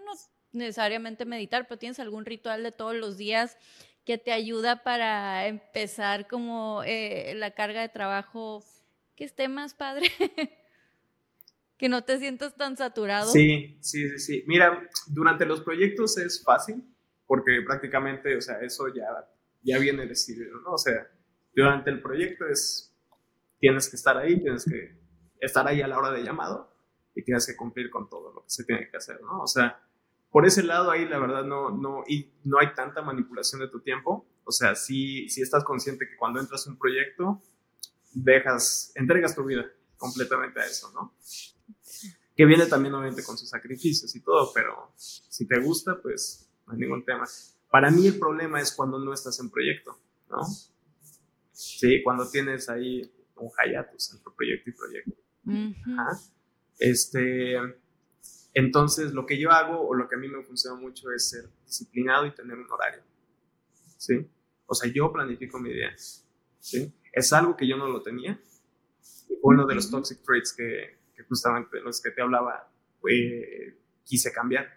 necesariamente meditar, pero tienes algún ritual de todos los días que te ayuda para empezar como eh, la carga de trabajo que esté más padre. [laughs] que no te sientas tan saturado. Sí, sí, sí, sí. Mira, durante los proyectos es fácil porque prácticamente, o sea, eso ya, ya viene decidido, ¿no? O sea, durante el proyecto es, tienes que estar ahí, tienes que estar ahí a la hora de llamado y tienes que cumplir con todo lo que se tiene que hacer, ¿no? O sea, por ese lado ahí la verdad no, no, y no hay tanta manipulación de tu tiempo. O sea, si, si estás consciente que cuando entras a un proyecto, dejas, entregas tu vida completamente a eso, ¿no? Que viene también obviamente con sus sacrificios y todo, pero si te gusta, pues no hay ningún tema. Para mí el problema es cuando no estás en proyecto, ¿no? Sí, cuando tienes ahí un hiatus entre proyecto y proyecto. Este, entonces, lo que yo hago o lo que a mí me funciona mucho es ser disciplinado y tener un horario. ¿Sí? O sea, yo planifico mi día. ¿Sí? Es algo que yo no lo tenía. Fue uno de los toxic traits que, que justamente los que te hablaba, quise cambiar.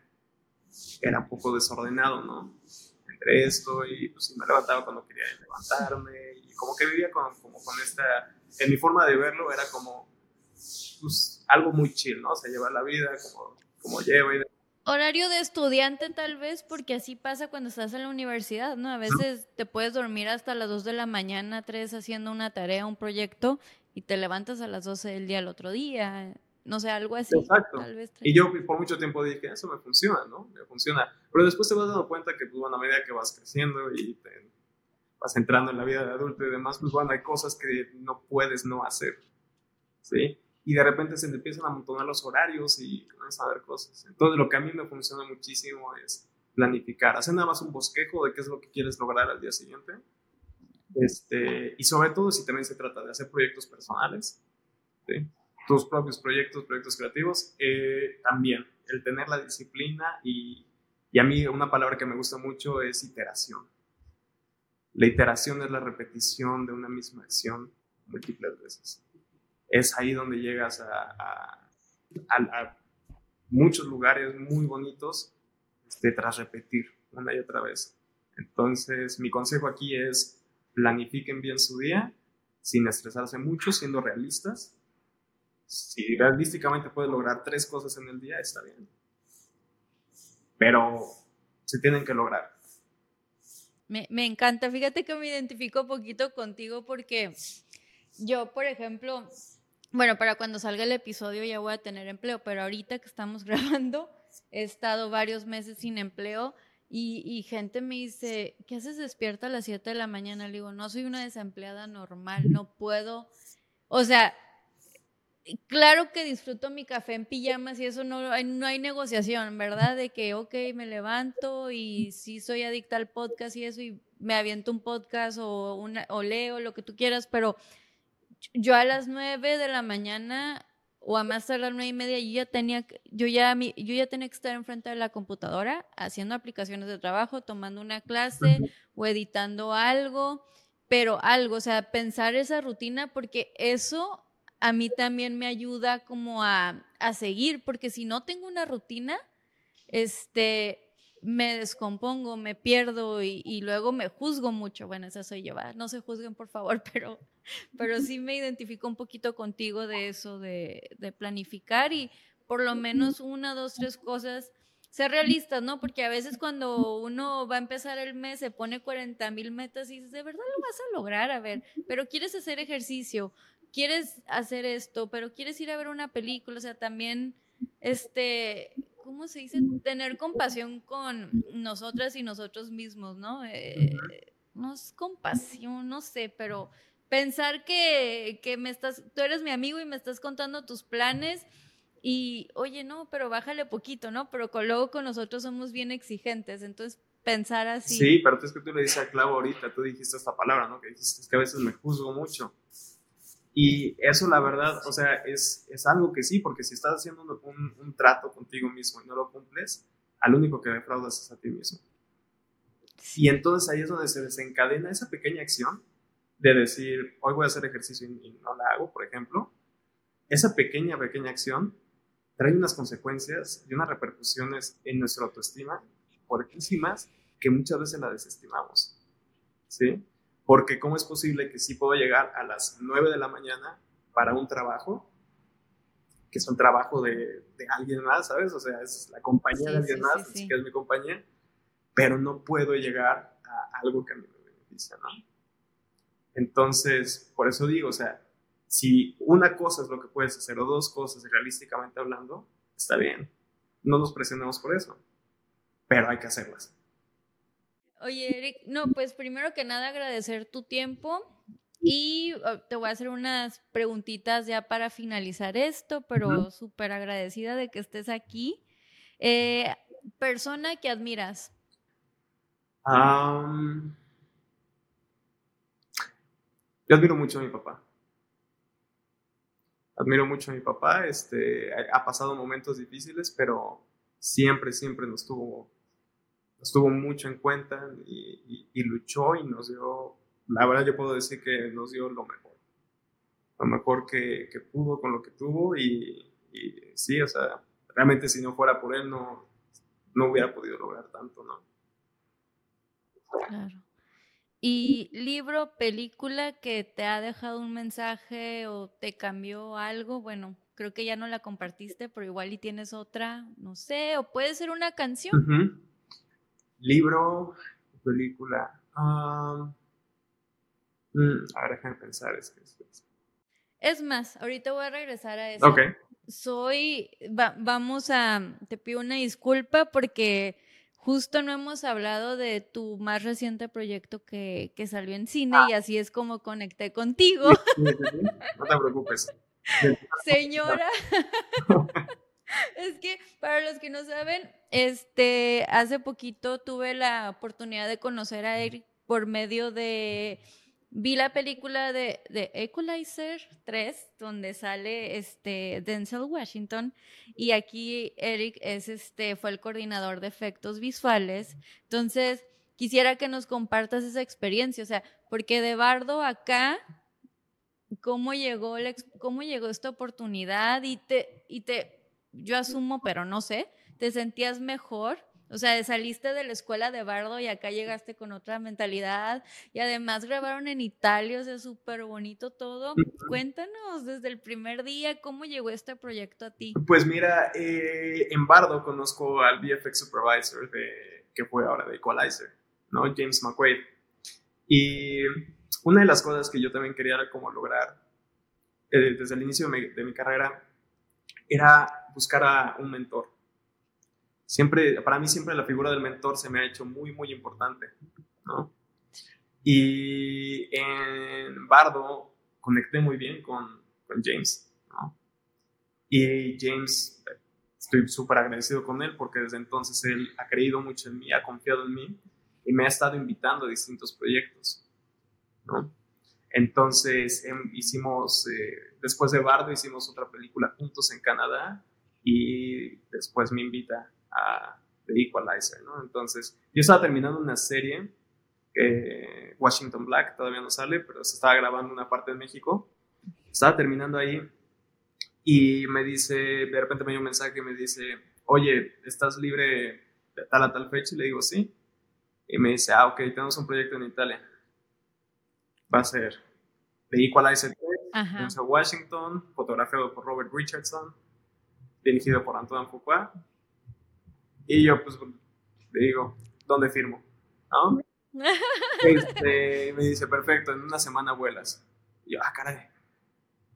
Era un poco desordenado, ¿no? Entre esto y pues me levantaba cuando quería levantarme y como que vivía con, como con esta, en mi forma de verlo era como pues, algo muy chill, ¿no? O sea, llevar la vida como, como lleva y Horario de estudiante tal vez, porque así pasa cuando estás en la universidad, ¿no? A veces te puedes dormir hasta las 2 de la mañana, 3 haciendo una tarea, un proyecto, y te levantas a las 12 del día al otro día. No sé, algo así. Exacto. y yo por mucho tiempo dije, eso me funciona, ¿no? Me funciona. Pero después te vas dando cuenta que, pues bueno, a medida que vas creciendo y te vas entrando en la vida de adulto y demás, pues bueno, hay cosas que no puedes no hacer. ¿Sí? Y de repente se te empiezan a amontonar los horarios y comienzas a ver cosas. Entonces, lo que a mí me funciona muchísimo es planificar, hacer nada más un bosquejo de qué es lo que quieres lograr al día siguiente este, y sobre todo si también se trata de hacer proyectos personales, tus propios proyectos, proyectos creativos, eh, también el tener la disciplina y, y a mí una palabra que me gusta mucho es iteración. La iteración es la repetición de una misma acción múltiples veces. Es ahí donde llegas a, a, muchos lugares muy bonitos este, tras repetir una y otra vez. Entonces, mi consejo aquí es planifiquen bien su día sin estresarse mucho, siendo realistas. Si realísticamente puedes lograr tres cosas en el día, está bien. Pero se tienen que lograr. Me, me encanta. Fíjate que me identifico poquito contigo porque yo, por ejemplo, bueno, para cuando salga el episodio ya voy a tener empleo, pero ahorita que estamos [laughs] grabando, he estado varios meses sin empleo y, gente me dice, ¿qué haces despierta a las 7 de la mañana? Le digo, no soy una desempleada normal, no puedo. O sea, claro que disfruto mi café en pijamas y eso no no hay negociación, ¿verdad? De que, ok, me levanto y sí soy adicta al podcast y eso y me aviento un podcast o, una, o leo, lo que tú quieras, pero yo a las 9 de la mañana o a más tardar nueve y media, yo ya tenía, yo ya, yo ya tenía que estar enfrente de la computadora haciendo aplicaciones de trabajo, tomando una clase o editando algo, pero algo, o sea, pensar esa rutina porque eso a mí también me ayuda como a, a seguir, porque si no tengo una rutina, este, me descompongo, me pierdo y, luego me juzgo mucho. Bueno, esa soy yo, no se juzguen por favor, [laughs] pero, pero sí me identifico un poquito contigo de eso, de, de planificar y por lo menos una, dos, tres cosas, ser realistas, ¿no? Porque a veces cuando uno va a empezar el mes se pone 40 mil metas y dices, ¿de verdad lo vas a lograr? A ver, pero quieres hacer ejercicio, quieres hacer esto, pero quieres ir a ver una película, o sea, también, este, ¿cómo se dice? Tener compasión con nosotras y nosotros mismos, ¿no? Eh, no es compasión, no sé, pero pensar que, que, me estás, tú eres mi amigo y me estás contando tus planes y, oye, no, pero bájale poquito, ¿no? Pero luego con nosotros somos bien exigentes, entonces pensar así. Sí, pero es que tú le dices a Clavo ahorita, tú dijiste esta palabra, ¿no? Que dijiste, es que a veces me juzgo mucho. Y eso, la verdad, o sea, es, es algo que sí, porque si estás haciendo un, un, trato contigo mismo y no lo cumples, al único que defraudas es a ti mismo. Y entonces ahí es donde se desencadena esa pequeña acción de decir, hoy voy a hacer ejercicio y, no la hago, por ejemplo. Esa pequeña, pequeña acción trae unas consecuencias y unas repercusiones en nuestra autoestima fuertísimas que muchas veces la desestimamos. ¿Sí? Porque ¿cómo es posible que sí puedo llegar a las 9 de la mañana para un trabajo, que es un trabajo de, de alguien más, ¿sabes? O sea, es la compañía de alguien más, así que es mi compañía, pero no puedo llegar a algo que a mí me beneficia, ¿no? Entonces, por eso digo, o sea, si una cosa es lo que puedes hacer o dos cosas, realísticamente hablando, está bien. No nos presionemos por eso, pero hay que hacerlas. Oye, Eric, no, pues primero que nada agradecer tu tiempo y oh, te voy a hacer unas preguntitas ya para finalizar esto, pero súper agradecida de que estés aquí. Eh, persona que admiras. Yo admiro mucho a mi papá admiro mucho a mi papá, este, ha pasado momentos difíciles, pero siempre, siempre nos tuvo, nos tuvo mucho en cuenta y, luchó y nos dio, la verdad yo puedo decir que nos dio lo mejor, lo mejor que, pudo con lo que tuvo y, y, sí, o sea, realmente si no fuera por él no, no hubiera podido lograr tanto, ¿no? Claro. ¿Y libro, película que te ha dejado un mensaje o te cambió algo? Bueno, creo que ya no la compartiste, pero igual y tienes otra, no sé, o puede ser una canción. Libro, película. Um, a ver, déjame pensar. Es, que es, más, ahorita voy a regresar a eso. Ok. Soy, vamos a, te pido una disculpa porque Justo no hemos hablado de tu más reciente proyecto que, salió en cine y así es como conecté contigo. No te preocupes. [laughs] Señora. [laughs] es que para los que no saben, este, hace poquito tuve la oportunidad de conocer a Eric por medio de Vi la película de, de, Equalizer 3, donde sale este Denzel Washington, y aquí Eric es este, fue el coordinador de efectos visuales. Entonces, quisiera que nos compartas esa experiencia, o sea, porque de Bardo acá, ¿cómo llegó, cómo llegó esta oportunidad? Y te, y te, yo asumo, pero no sé, ¿te sentías mejor? O sea, saliste de la escuela de Bardo y acá llegaste con otra mentalidad y además grabaron en Italia, o sea, súper bonito todo. Cuéntanos desde el primer día cómo llegó este proyecto a ti. Pues mira, eh, en Bardo conozco al VFX Supervisor de, que fue ahora de Equalizer, ¿no? James McQuaid. Y una de las cosas que yo también quería como lograr eh, desde el inicio de mi carrera era buscar a un mentor siempre, para mí siempre la figura del mentor se me ha hecho muy, muy importante, ¿no? Y en Bardo conecté muy bien con, con James, ¿no? Y James, estoy súper agradecido con él porque desde entonces él ha creído mucho en mí, ha confiado en mí y me ha estado invitando a distintos proyectos, ¿no? Entonces em, hicimos, eh, después de Bardo hicimos otra película juntos en Canadá y después me invita a The Equalizer, ¿no? Entonces, yo estaba terminando una serie, que Washington Black, todavía no sale, pero se estaba grabando una parte en México. Estaba terminando ahí y me dice, de repente me dio un mensaje y me dice, oye, ¿estás libre de tal a tal fecha? Y le digo, sí. Y me dice, ah, ok, tenemos un proyecto en Italia. Va a ser The Equalizer 3, en Washington, fotografiado por Robert Richardson, dirigido por Antoine Fuqua y yo, pues, le digo, ¿dónde firmo? [laughs] Este, me dice, perfecto, en una semana vuelas. Y yo, ah, caray.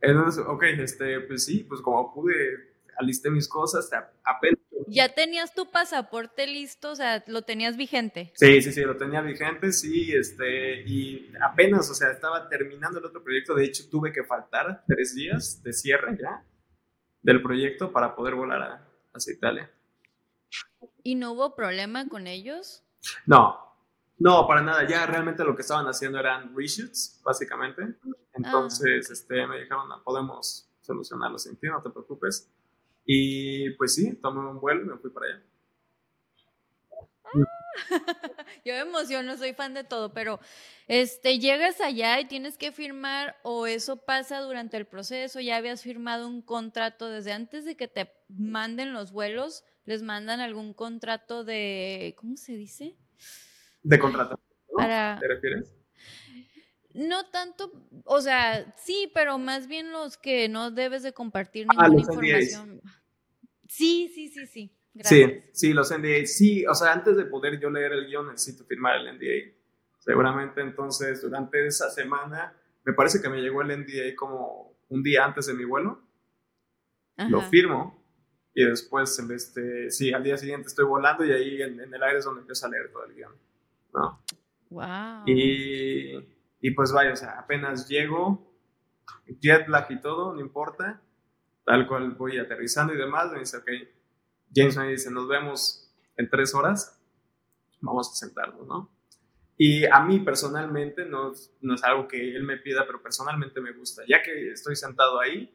Entonces, ok, este, pues sí, pues como pude, alisté mis cosas, apenas. ¿Ya tenías tu pasaporte listo? O sea, ¿lo tenías vigente? Sí, sí, sí, lo tenía vigente, sí, este, y apenas, o sea, estaba terminando el otro proyecto, de hecho tuve que faltar tres días de cierre ya del proyecto para poder volar a, hacia Italia. ¿Y no hubo problema con ellos? No, no, para nada. Ya realmente lo que estaban haciendo eran reshoots, básicamente. Entonces, ah. este, me dijeron, no, podemos solucionarlo sin ti, no te preocupes. Y pues sí, tomé un vuelo y me fui para allá. [laughs] Yo me emociono, soy fan de todo, pero este, llegas allá y tienes que firmar o eso pasa durante el proceso, ya habías firmado un contrato desde antes de que te manden los vuelos, les mandan algún contrato de, ¿cómo se dice? De contrato. ¿Te refieres? No tanto, o sea, sí, pero más bien los que no debes de compartir Ah, ninguna información. Sí, sí, sí, sí. Sí, Gracias. sí, los NDA. Sí, o sea, antes de poder yo leer el guion necesito firmar el NDA. Seguramente entonces durante esa semana, me parece que me llegó el NDA como un día antes de mi vuelo, lo Ajá. firmo y después, este, sí, al día siguiente estoy volando y ahí en, en el aire es donde empiezo a leer todo el guion. ¿no? Wow. Y, y pues vaya, o sea, apenas llego, jet lag y todo, no importa, tal cual voy aterrizando y demás, me dice, ok, James me dice, nos vemos en tres horas, vamos a sentarnos, ¿no? Y a mí personalmente, no, no es algo que él me pida, pero personalmente me gusta, ya que estoy sentado ahí,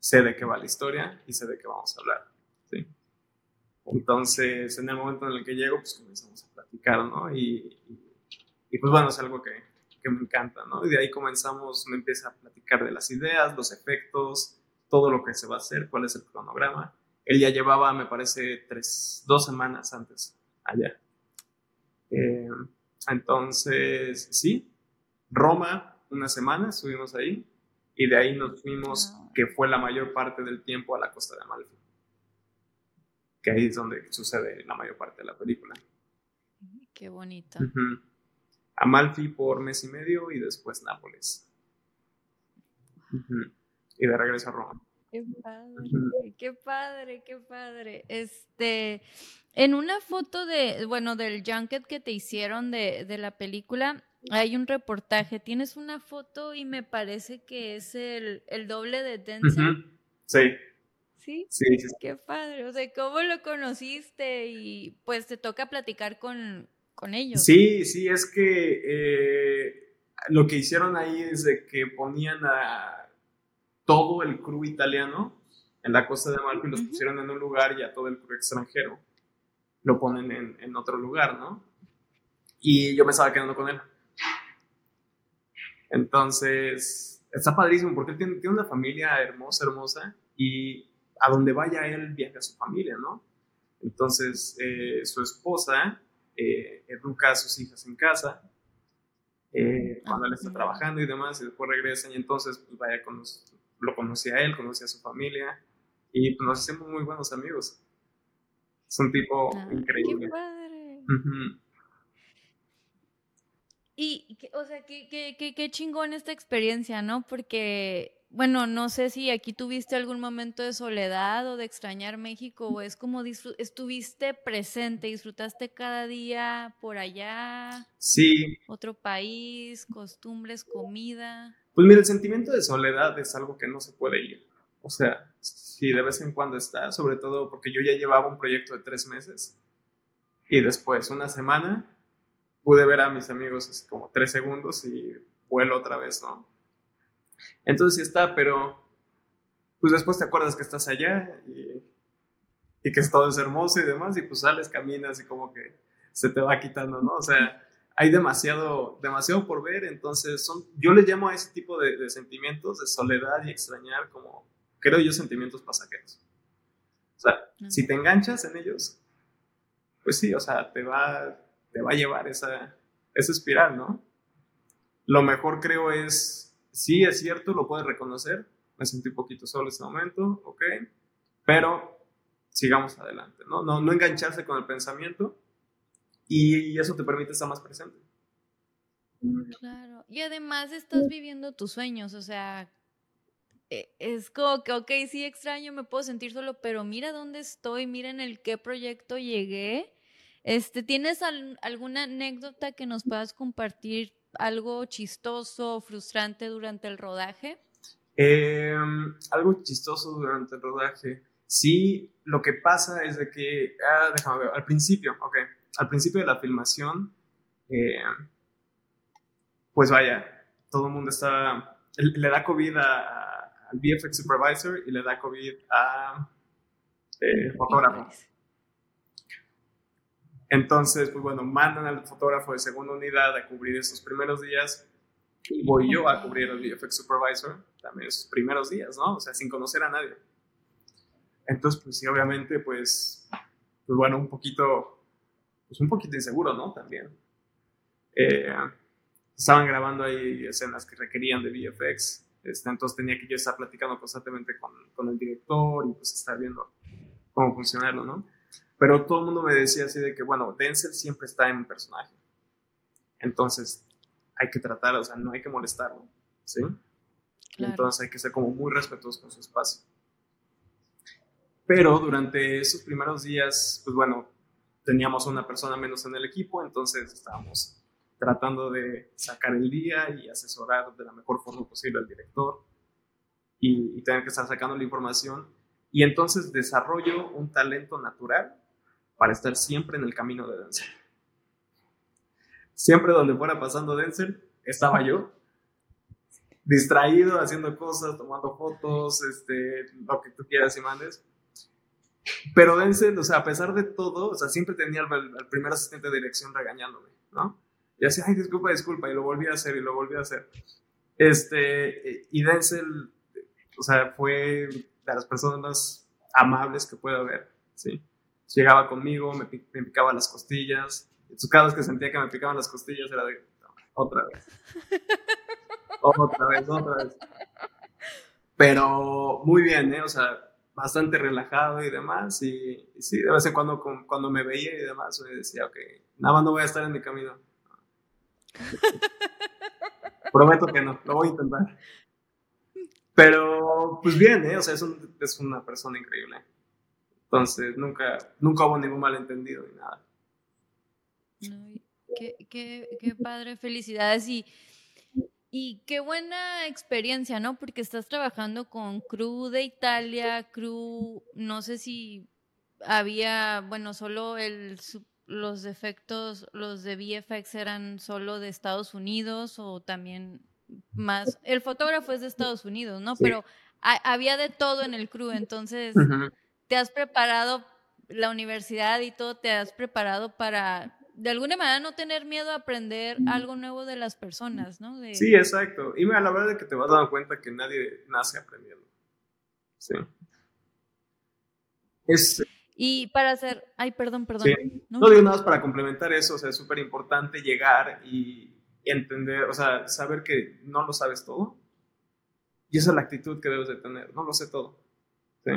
sé de qué va la historia y sé de qué vamos a hablar, ¿sí? Entonces, en el momento en el que llego, pues comenzamos a platicar, ¿no? Y, y- y, pues bueno, es algo que, que me encanta, ¿no? Y de ahí comenzamos, me empieza a platicar de las ideas, los efectos, todo lo que se va a hacer, cuál es el cronograma. Él ya llevaba, me parece, tres, dos semanas antes allá. Eh, entonces, sí, Roma, una semana, estuvimos ahí, y de ahí nos fuimos, Wow. que fue la mayor parte del tiempo, a la costa de Amalfi. Que ahí es donde sucede la mayor parte de la película. Qué bonito. Amalfi por mes y medio y después Nápoles. Y de regreso a Roma. Qué padre, qué padre, qué padre. Este, en una foto de, bueno, del junket que te hicieron de, de la película, hay un reportaje. Tienes una foto y me parece que es el, el doble de Denzel. ¿Sí? sí, sí. Qué padre. O sea, ¿cómo lo conociste? Y pues te toca platicar con, con ellos. Sí, sí, es que eh, lo que hicieron ahí es de que ponían a todo el crew italiano en la costa de Amalfi, los Ujú. pusieron en un lugar y a todo el crew extranjero lo ponen en, en otro lugar, ¿no? Y yo me estaba quedando con él. Entonces, está padrísimo porque él tiene, tiene una familia hermosa, hermosa, y a donde vaya él viaja a su familia, ¿no? Entonces, eh, su esposa eh, educa a sus hijas en casa eh, cuando él está Ah. trabajando y demás, y después regresan, y entonces, pues vaya, cono- lo conocí a él, conocí a su familia, y pues, nos hicimos muy buenos amigos. Es un tipo Ah, increíble. Qué padre. Y, o sea, qué, qué, qué, qué chingón esta experiencia, ¿no? Porque, bueno, no sé si aquí tuviste algún momento de soledad o de extrañar México, o es como estuviste presente, disfrutaste cada día por allá, Sí, otro país, costumbres, comida. Pues mira, el sentimiento de soledad es algo que no se puede ir. O sea, si de vez en cuando está, sobre todo porque yo ya llevaba un proyecto de tres meses y después una semana pude ver a mis amigos así como tres segundos y vuelo otra vez, ¿no? Entonces sí está, pero pues después te acuerdas que estás allá y, y que todo es hermoso y demás y pues sales, caminas y como que se te va quitando, ¿no? O sea, hay demasiado, demasiado por ver, entonces son, yo les llamo a ese tipo de, de sentimientos de soledad y extrañar como, creo yo, sentimientos pasajeros. O sea, Ah. si te enganchas en ellos, pues sí, o sea, te va, te va a llevar esa, esa espiral, ¿no? Lo mejor creo es, sí es cierto, lo puedes reconocer, me sentí un poquito solo en este momento, ok, pero sigamos adelante, ¿no? No, no engancharse con el pensamiento y eso te permite estar más presente. Claro. Y además estás viviendo tus sueños, o sea, e- es como que, ok, sí extraño, me puedo sentir solo, pero mira dónde estoy, mira en el qué proyecto llegué. Este, ¿tienes al- alguna anécdota que nos puedas compartir? ¿Algo chistoso, frustrante durante el rodaje? Eh, algo chistoso durante el rodaje. Sí, lo que pasa es de que, ah, déjame ver, al principio, ok, al principio de la filmación, eh, pues vaya, todo el mundo está, le da COVID a- al VFX supervisor y le da COVID a eh, fotógrafo. Entonces, pues bueno, mandan al fotógrafo de segunda unidad a cubrir esos primeros días y voy yo a cubrir al VFX Supervisor también esos primeros días, ¿no? O sea, sin conocer a nadie. Entonces, pues sí, obviamente, pues, pues bueno, un poquito, pues un poquito inseguro, ¿no? También. Eh, estaban grabando ahí escenas que requerían de VFX. Este, entonces tenía que yo estar platicando constantemente con, con el director y pues estar viendo cómo funcionarlo, ¿no? Pero todo el mundo me decía así de que, bueno, Denzel siempre está en un personaje. Entonces, hay que tratar, o sea, no hay que molestarlo, ¿sí? Entonces hay que ser como muy respetuosos con su espacio. Pero durante esos primeros días, pues bueno, teníamos una persona menos en el equipo, entonces estábamos tratando de sacar el día y asesorar de la mejor forma posible al director y, y tener que estar sacando la información. Y entonces desarrollo un talento natural para estar siempre en el camino de Denzel. Siempre donde fuera pasando Denzel, estaba yo, distraído, haciendo cosas, tomando fotos, este, lo que tú quieras y mandes. Pero Denzel, o sea, a pesar de todo, o sea, siempre tenía al, primer asistente de dirección regañándome, ¿no? Y así, ay, disculpa, disculpa, y lo volví a hacer, y lo volví a hacer. Este, y Denzel, o sea, fue de las personas más amables que pueda haber, ¿sí? llegaba conmigo, me, picaba las costillas. Entonces, cada vez que sentía que me picaban las costillas era de otra vez. [laughs] otra vez, otra vez. Pero muy bien, ¿eh? O sea, bastante relajado y demás. Y, sí, de vez en cuando, cuando me veía y demás, me decía, ok, nada más no voy a estar en mi camino. [laughs] Prometo que no, lo voy a intentar. Pero, pues bien, ¿eh? O sea, es, es una persona increíble. Entonces, nunca, nunca hubo ningún malentendido ni nada. qué, qué, qué, padre, felicidades y, y qué buena experiencia, ¿no? Porque estás trabajando con crew de Italia, crew, no sé si había, bueno, solo el, los efectos, los de VFX eran solo de Estados Unidos o también más, el fotógrafo es de Estados Unidos, ¿no? Pero había de todo en el crew, entonces te has preparado, la universidad y todo, te has preparado para, de alguna manera, no tener miedo a aprender algo nuevo de las personas, ¿no? Sí, exacto. Y mira, la verdad es que te vas dando cuenta que nadie nace aprendiendo. Sí. Es, y para hacer, ay, perdón, perdón. ¿no? digo nada más para complementar eso, o sea, es súper importante llegar y entender, o sea, saber que no lo sabes todo. Y esa es la actitud que debes de tener, no lo sé todo. ¿sí?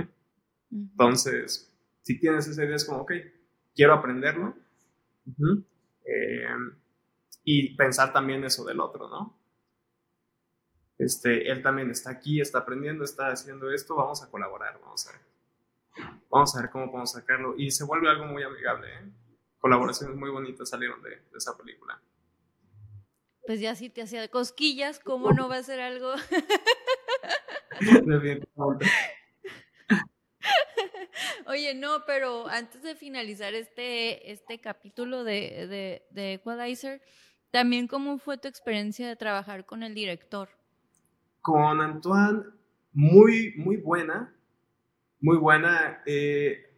Entonces, si tienes esa idea, es como, ok, quiero aprenderlo. Eh, y pensar también eso del otro, ¿no? Este, él también está aquí, está aprendiendo, está haciendo esto, vamos a colaborar, vamos a ver. Vamos a ver cómo podemos sacarlo. Y se vuelve algo muy amigable, ¿eh? Colaboraciones muy bonitas salieron de, de esa película. Pues ya si te hacía cosquillas, ¿cómo no va a ser algo? [laughs] [laughs] Oye, no, pero antes de finalizar este, este capítulo de, de, Equalizer, también cómo fue tu experiencia de trabajar con el director. Con Antoine, muy, muy buena, muy buena. Eh,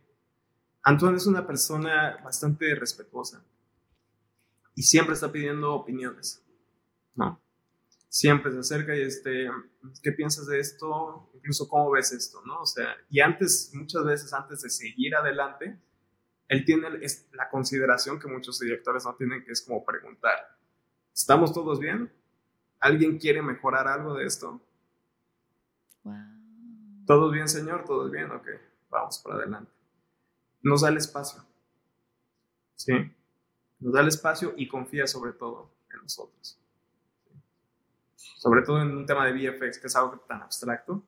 Antoine es una persona bastante respetuosa y siempre está pidiendo opiniones, ¿no? Siempre se acerca y este, ¿qué piensas de esto? Incluso, ¿cómo ves esto? ¿no? O sea, y antes, muchas veces antes de seguir adelante, él tiene la consideración que muchos directores no tienen, que es como preguntar, ¿estamos todos bien? ¿Alguien quiere mejorar algo de esto? Wow. ¿Todos bien, señor? ¿Todos bien? Ok, vamos para adelante. Nos da el espacio. ¿Sí? Nos da el espacio y confía sobre todo en nosotros sobre todo en un tema de VFX, que es algo tan abstracto.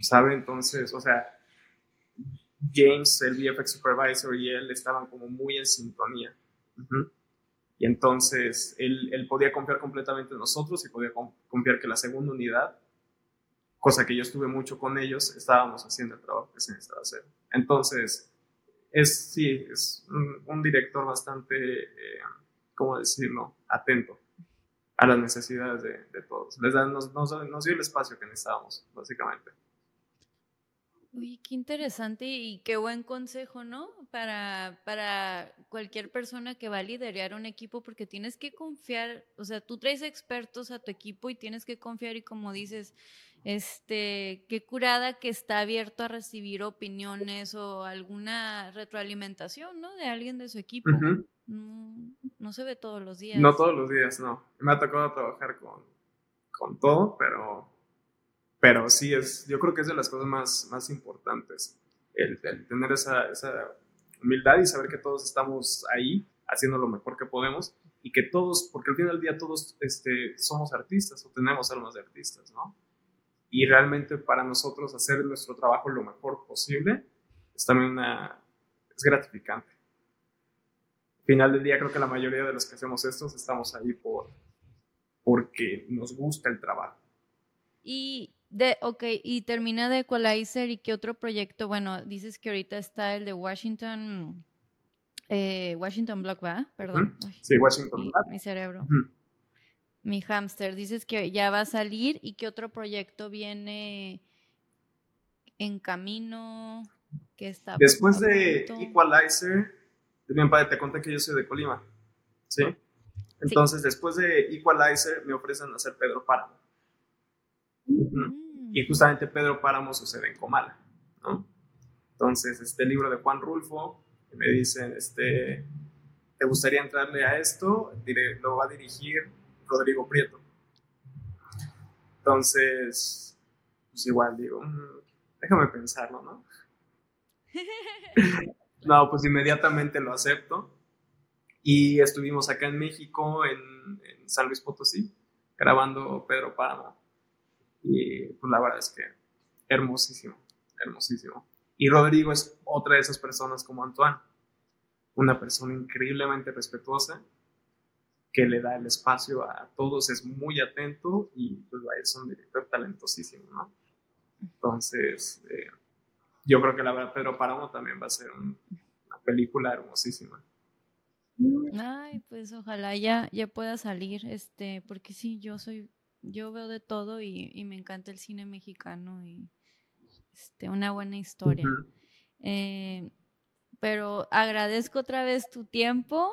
¿Sabe? Entonces, o sea, James, el VFX supervisor, y él estaban como muy en sintonía. Y entonces él, él, podía confiar completamente en nosotros y podía confiar que la segunda unidad, cosa que yo estuve mucho con ellos, estábamos haciendo el trabajo que se necesitaba hacer. Entonces, es, sí, es un, director bastante, eh, ¿cómo decirlo?, atento a las necesidades de, todos. Les dan, nos, nos, dio el espacio que necesitábamos, básicamente. Uy, qué interesante y qué buen consejo, ¿no? Para, para cualquier persona que va a liderar un equipo, porque tienes que confiar, o sea, tú traes expertos a tu equipo y tienes que confiar y como dices, este, qué curada que está abierto a recibir opiniones o alguna retroalimentación, ¿no? De alguien de su equipo. No, se ve todos los días. No todos los días, no. Me ha tocado trabajar con, con todo, pero, pero sí, es, yo creo que es de las cosas más, más importantes, el, tener esa, esa humildad y saber que todos estamos ahí haciendo lo mejor que podemos y que todos, porque al final del día todos este, somos artistas o tenemos almas de artistas, ¿no? Y realmente para nosotros hacer nuestro trabajo lo mejor posible es también una, es gratificante. Al final del día creo que la mayoría de los que hacemos esto estamos ahí por, porque nos gusta el trabajo. Y de, ok, y termina de Equalizer y qué otro proyecto, bueno, dices que ahorita está el de Washington, eh, Washington Block, ¿va? Perdón. Sí, Washington Block. Mi, cerebro. Mi hamster. Dices que ya va a salir y qué otro proyecto viene en camino que está. Después de Equalizer, mi padre, te conté que yo soy de Colima, ¿sí? Entonces, después de Equalizer, me ofrecen hacer Pedro Páramo. Mm. Y justamente Pedro Páramo sucede en Comala, ¿no? Entonces, este libro de Juan Rulfo, me dicen, este, ¿te gustaría entrarle a esto? lo va a dirigir Rodrigo Prieto. Entonces, pues igual digo, mm, déjame pensarlo, ¿no? [laughs] no, pues inmediatamente lo acepto. Y estuvimos acá en México, en, San Luis Potosí, grabando Pedro Páramo. Y pues la verdad es que hermosísimo, hermosísimo. Y Rodrigo es otra de esas personas como Antoine, una persona increíblemente respetuosa, que le da el espacio a todos, es muy atento y pues es un director talentosísimo, ¿no? Entonces, eh, yo creo que la verdad Pedro Páramo también va a ser una película hermosísima. Ay, pues ojalá ya, ya pueda salir, este, porque sí, yo soy, yo veo de todo y, me encanta el cine mexicano y este, una buena historia. Eh, pero agradezco otra vez tu tiempo.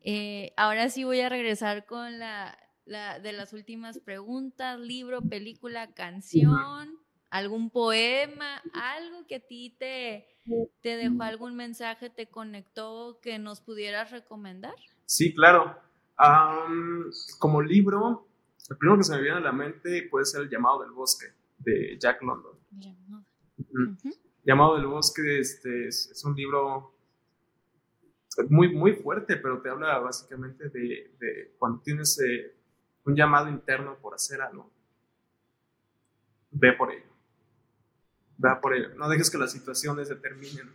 Eh, ahora sí voy a regresar con la, la, de las últimas preguntas, libro, película, canción algún poema, algo que a ti te, te dejó algún mensaje, te conectó, que nos pudieras recomendar? Sí, claro. como libro, el primero que se me viene a la mente puede ser El llamado del bosque, de Jack London. Llamado del bosque este, es, un libro muy, muy fuerte, pero te habla básicamente de, cuando tienes eh, un llamado interno por hacer algo, ve por ello por ello. No dejes que las situaciones determinen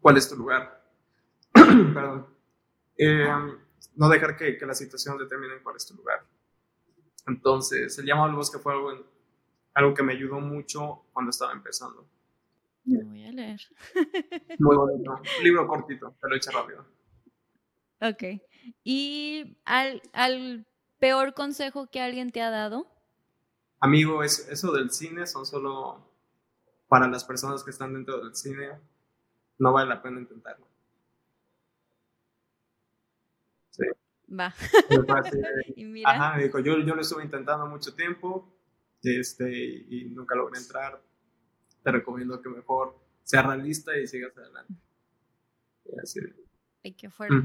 cuál es tu lugar. [clears throat] Perdón. Eh, no dejar que, que las situaciones determinen cuál es tu lugar. Entonces, el llamado al bosque fue algo, algo que me ayudó mucho cuando estaba empezando. Lo voy a leer. [laughs] Muy bonito. Un libro cortito, pero hecho rápido. Ok. ¿Y al, al peor consejo que alguien te ha dado? Amigo, eso del cine son solo para las personas que están dentro del cine, no vale la pena intentarlo. Sí. Va. y [laughs] mira. Ajá, dijo, yo, yo lo estuve intentando mucho tiempo este, y nunca logré entrar. Te recomiendo que mejor seas realista y sigas adelante. Y así. Ay, qué fuerte.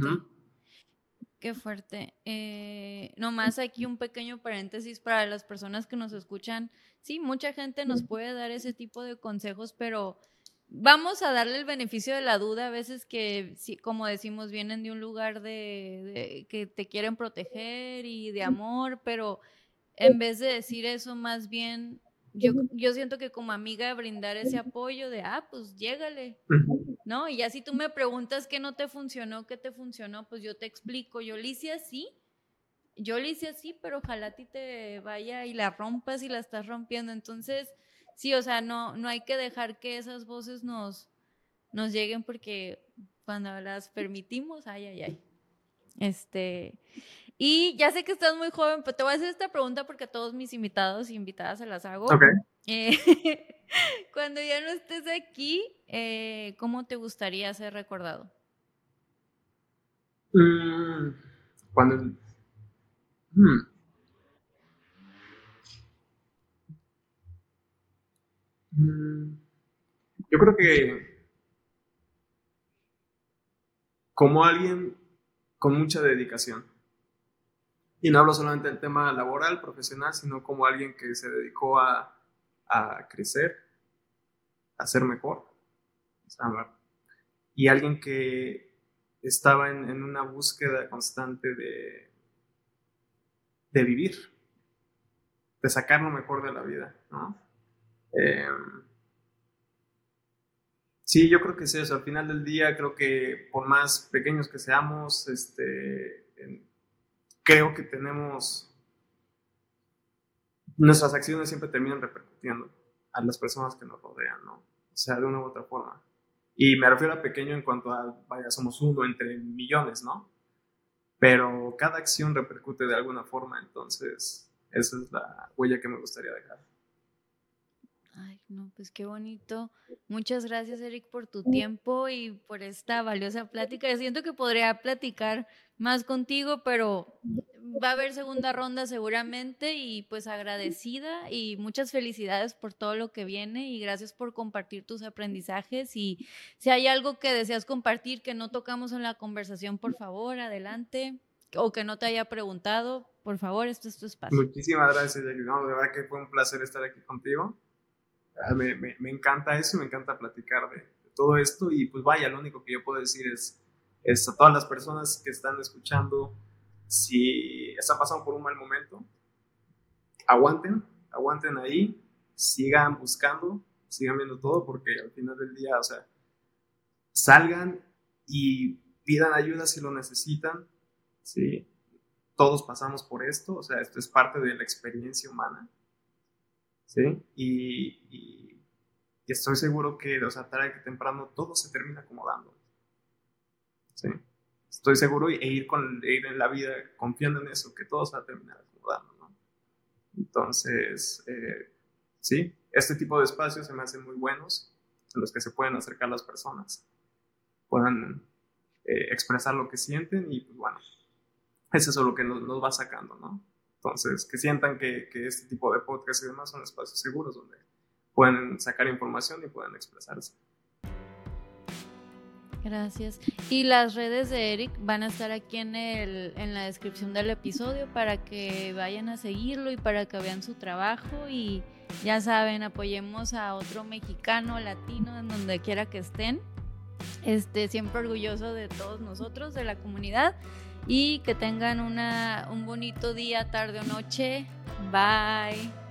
Qué fuerte. Eh, nomás aquí un pequeño paréntesis para las personas que nos escuchan. Sí, mucha gente nos puede dar ese tipo de consejos, pero vamos a darle el beneficio de la duda a veces que, como decimos, vienen de un lugar de, que te quieren proteger y de amor, pero en vez de decir eso, más bien yo, yo siento que como amiga brindar ese apoyo de, ah, pues llégale, ¿no? Y ya si tú me preguntas qué no te funcionó, qué te funcionó, pues yo te explico, yo le hice así, yo le hice así, pero ojalá a ti te vaya y la rompas y la estás rompiendo. Entonces, sí, o sea, no, no hay que dejar que esas voces nos, nos lleguen porque cuando las permitimos, ay, ay, ay. Este, y ya sé que estás muy joven, pero te voy a hacer esta pregunta porque a todos mis invitados y invitadas se las hago. Eh, [laughs] [laughs] cuando ya no estés aquí, eh, ¿cómo te gustaría ser recordado? Mm, cuando... Hmm. Mm, yo creo que como alguien con mucha dedicación. Y no hablo solamente del tema laboral, profesional, sino como alguien que se dedicó a, a crecer, a ser mejor. Y alguien que estaba en, en una búsqueda constante de, de vivir, de sacar lo mejor de la vida, ¿no? Em, sí, yo creo que es eso. Al final del día, creo que por más pequeños que seamos, este, creo que tenemos... Nuestras acciones siempre terminan repercutiendo a las personas que nos rodean, ¿no? O sea, de una u otra forma. Y me refiero a pequeño en cuanto a, vaya, somos uno entre millones, ¿no? Pero cada acción repercute de alguna forma, entonces esa es la huella que me gustaría dejar. Ay, no, pues qué bonito. Muchas gracias, Eric, por tu tiempo y por esta valiosa plática. siento que podría platicar más contigo, pero va a haber segunda ronda seguramente y pues agradecida y muchas felicidades por todo lo que viene y gracias por compartir tus aprendizajes y si hay algo que deseas compartir que no tocamos en la conversación, por favor, adelante o que no te haya preguntado, por favor, esto es tu espacio. Muchísimas gracias, de verdad que fue un placer estar aquí contigo. Me, encanta eso, me encanta platicar de, todo esto y pues vaya, lo único que yo puedo decir es, es a todas las personas que están escuchando, si están pasando por un mal momento, aguanten, aguanten ahí, sigan buscando, sigan viendo todo, porque al final del día, o sea, salgan y pidan ayuda si lo necesitan, ¿sí? Todos pasamos por esto, o sea, esto es parte de la experiencia humana, ¿sí? Y, estoy seguro que, o sea, tarde que temprano todo se termina acomodando, ¿sí? Estoy seguro e ir, con, e ir en la vida confiando en eso, que todo se va a terminar acomodando, ¿no? Entonces, eh, sí, este tipo de espacios se me hacen muy buenos, en los que se pueden acercar las personas, puedan eh, expresar lo que sienten y, pues bueno, es eso lo que nos, nos va sacando, ¿no? Entonces, que sientan que, que, este tipo de podcast y demás son espacios seguros donde pueden sacar información y pueden expresarse. Gracias. Y las redes de Eric van a estar aquí en, el, en la descripción del episodio para que vayan a seguirlo y para que vean su trabajo y ya saben, apoyemos a otro mexicano, latino, en donde quiera que estén. Este, siempre orgulloso de todos nosotros, de la comunidad y que tengan una, un bonito día, tarde o noche. Bye.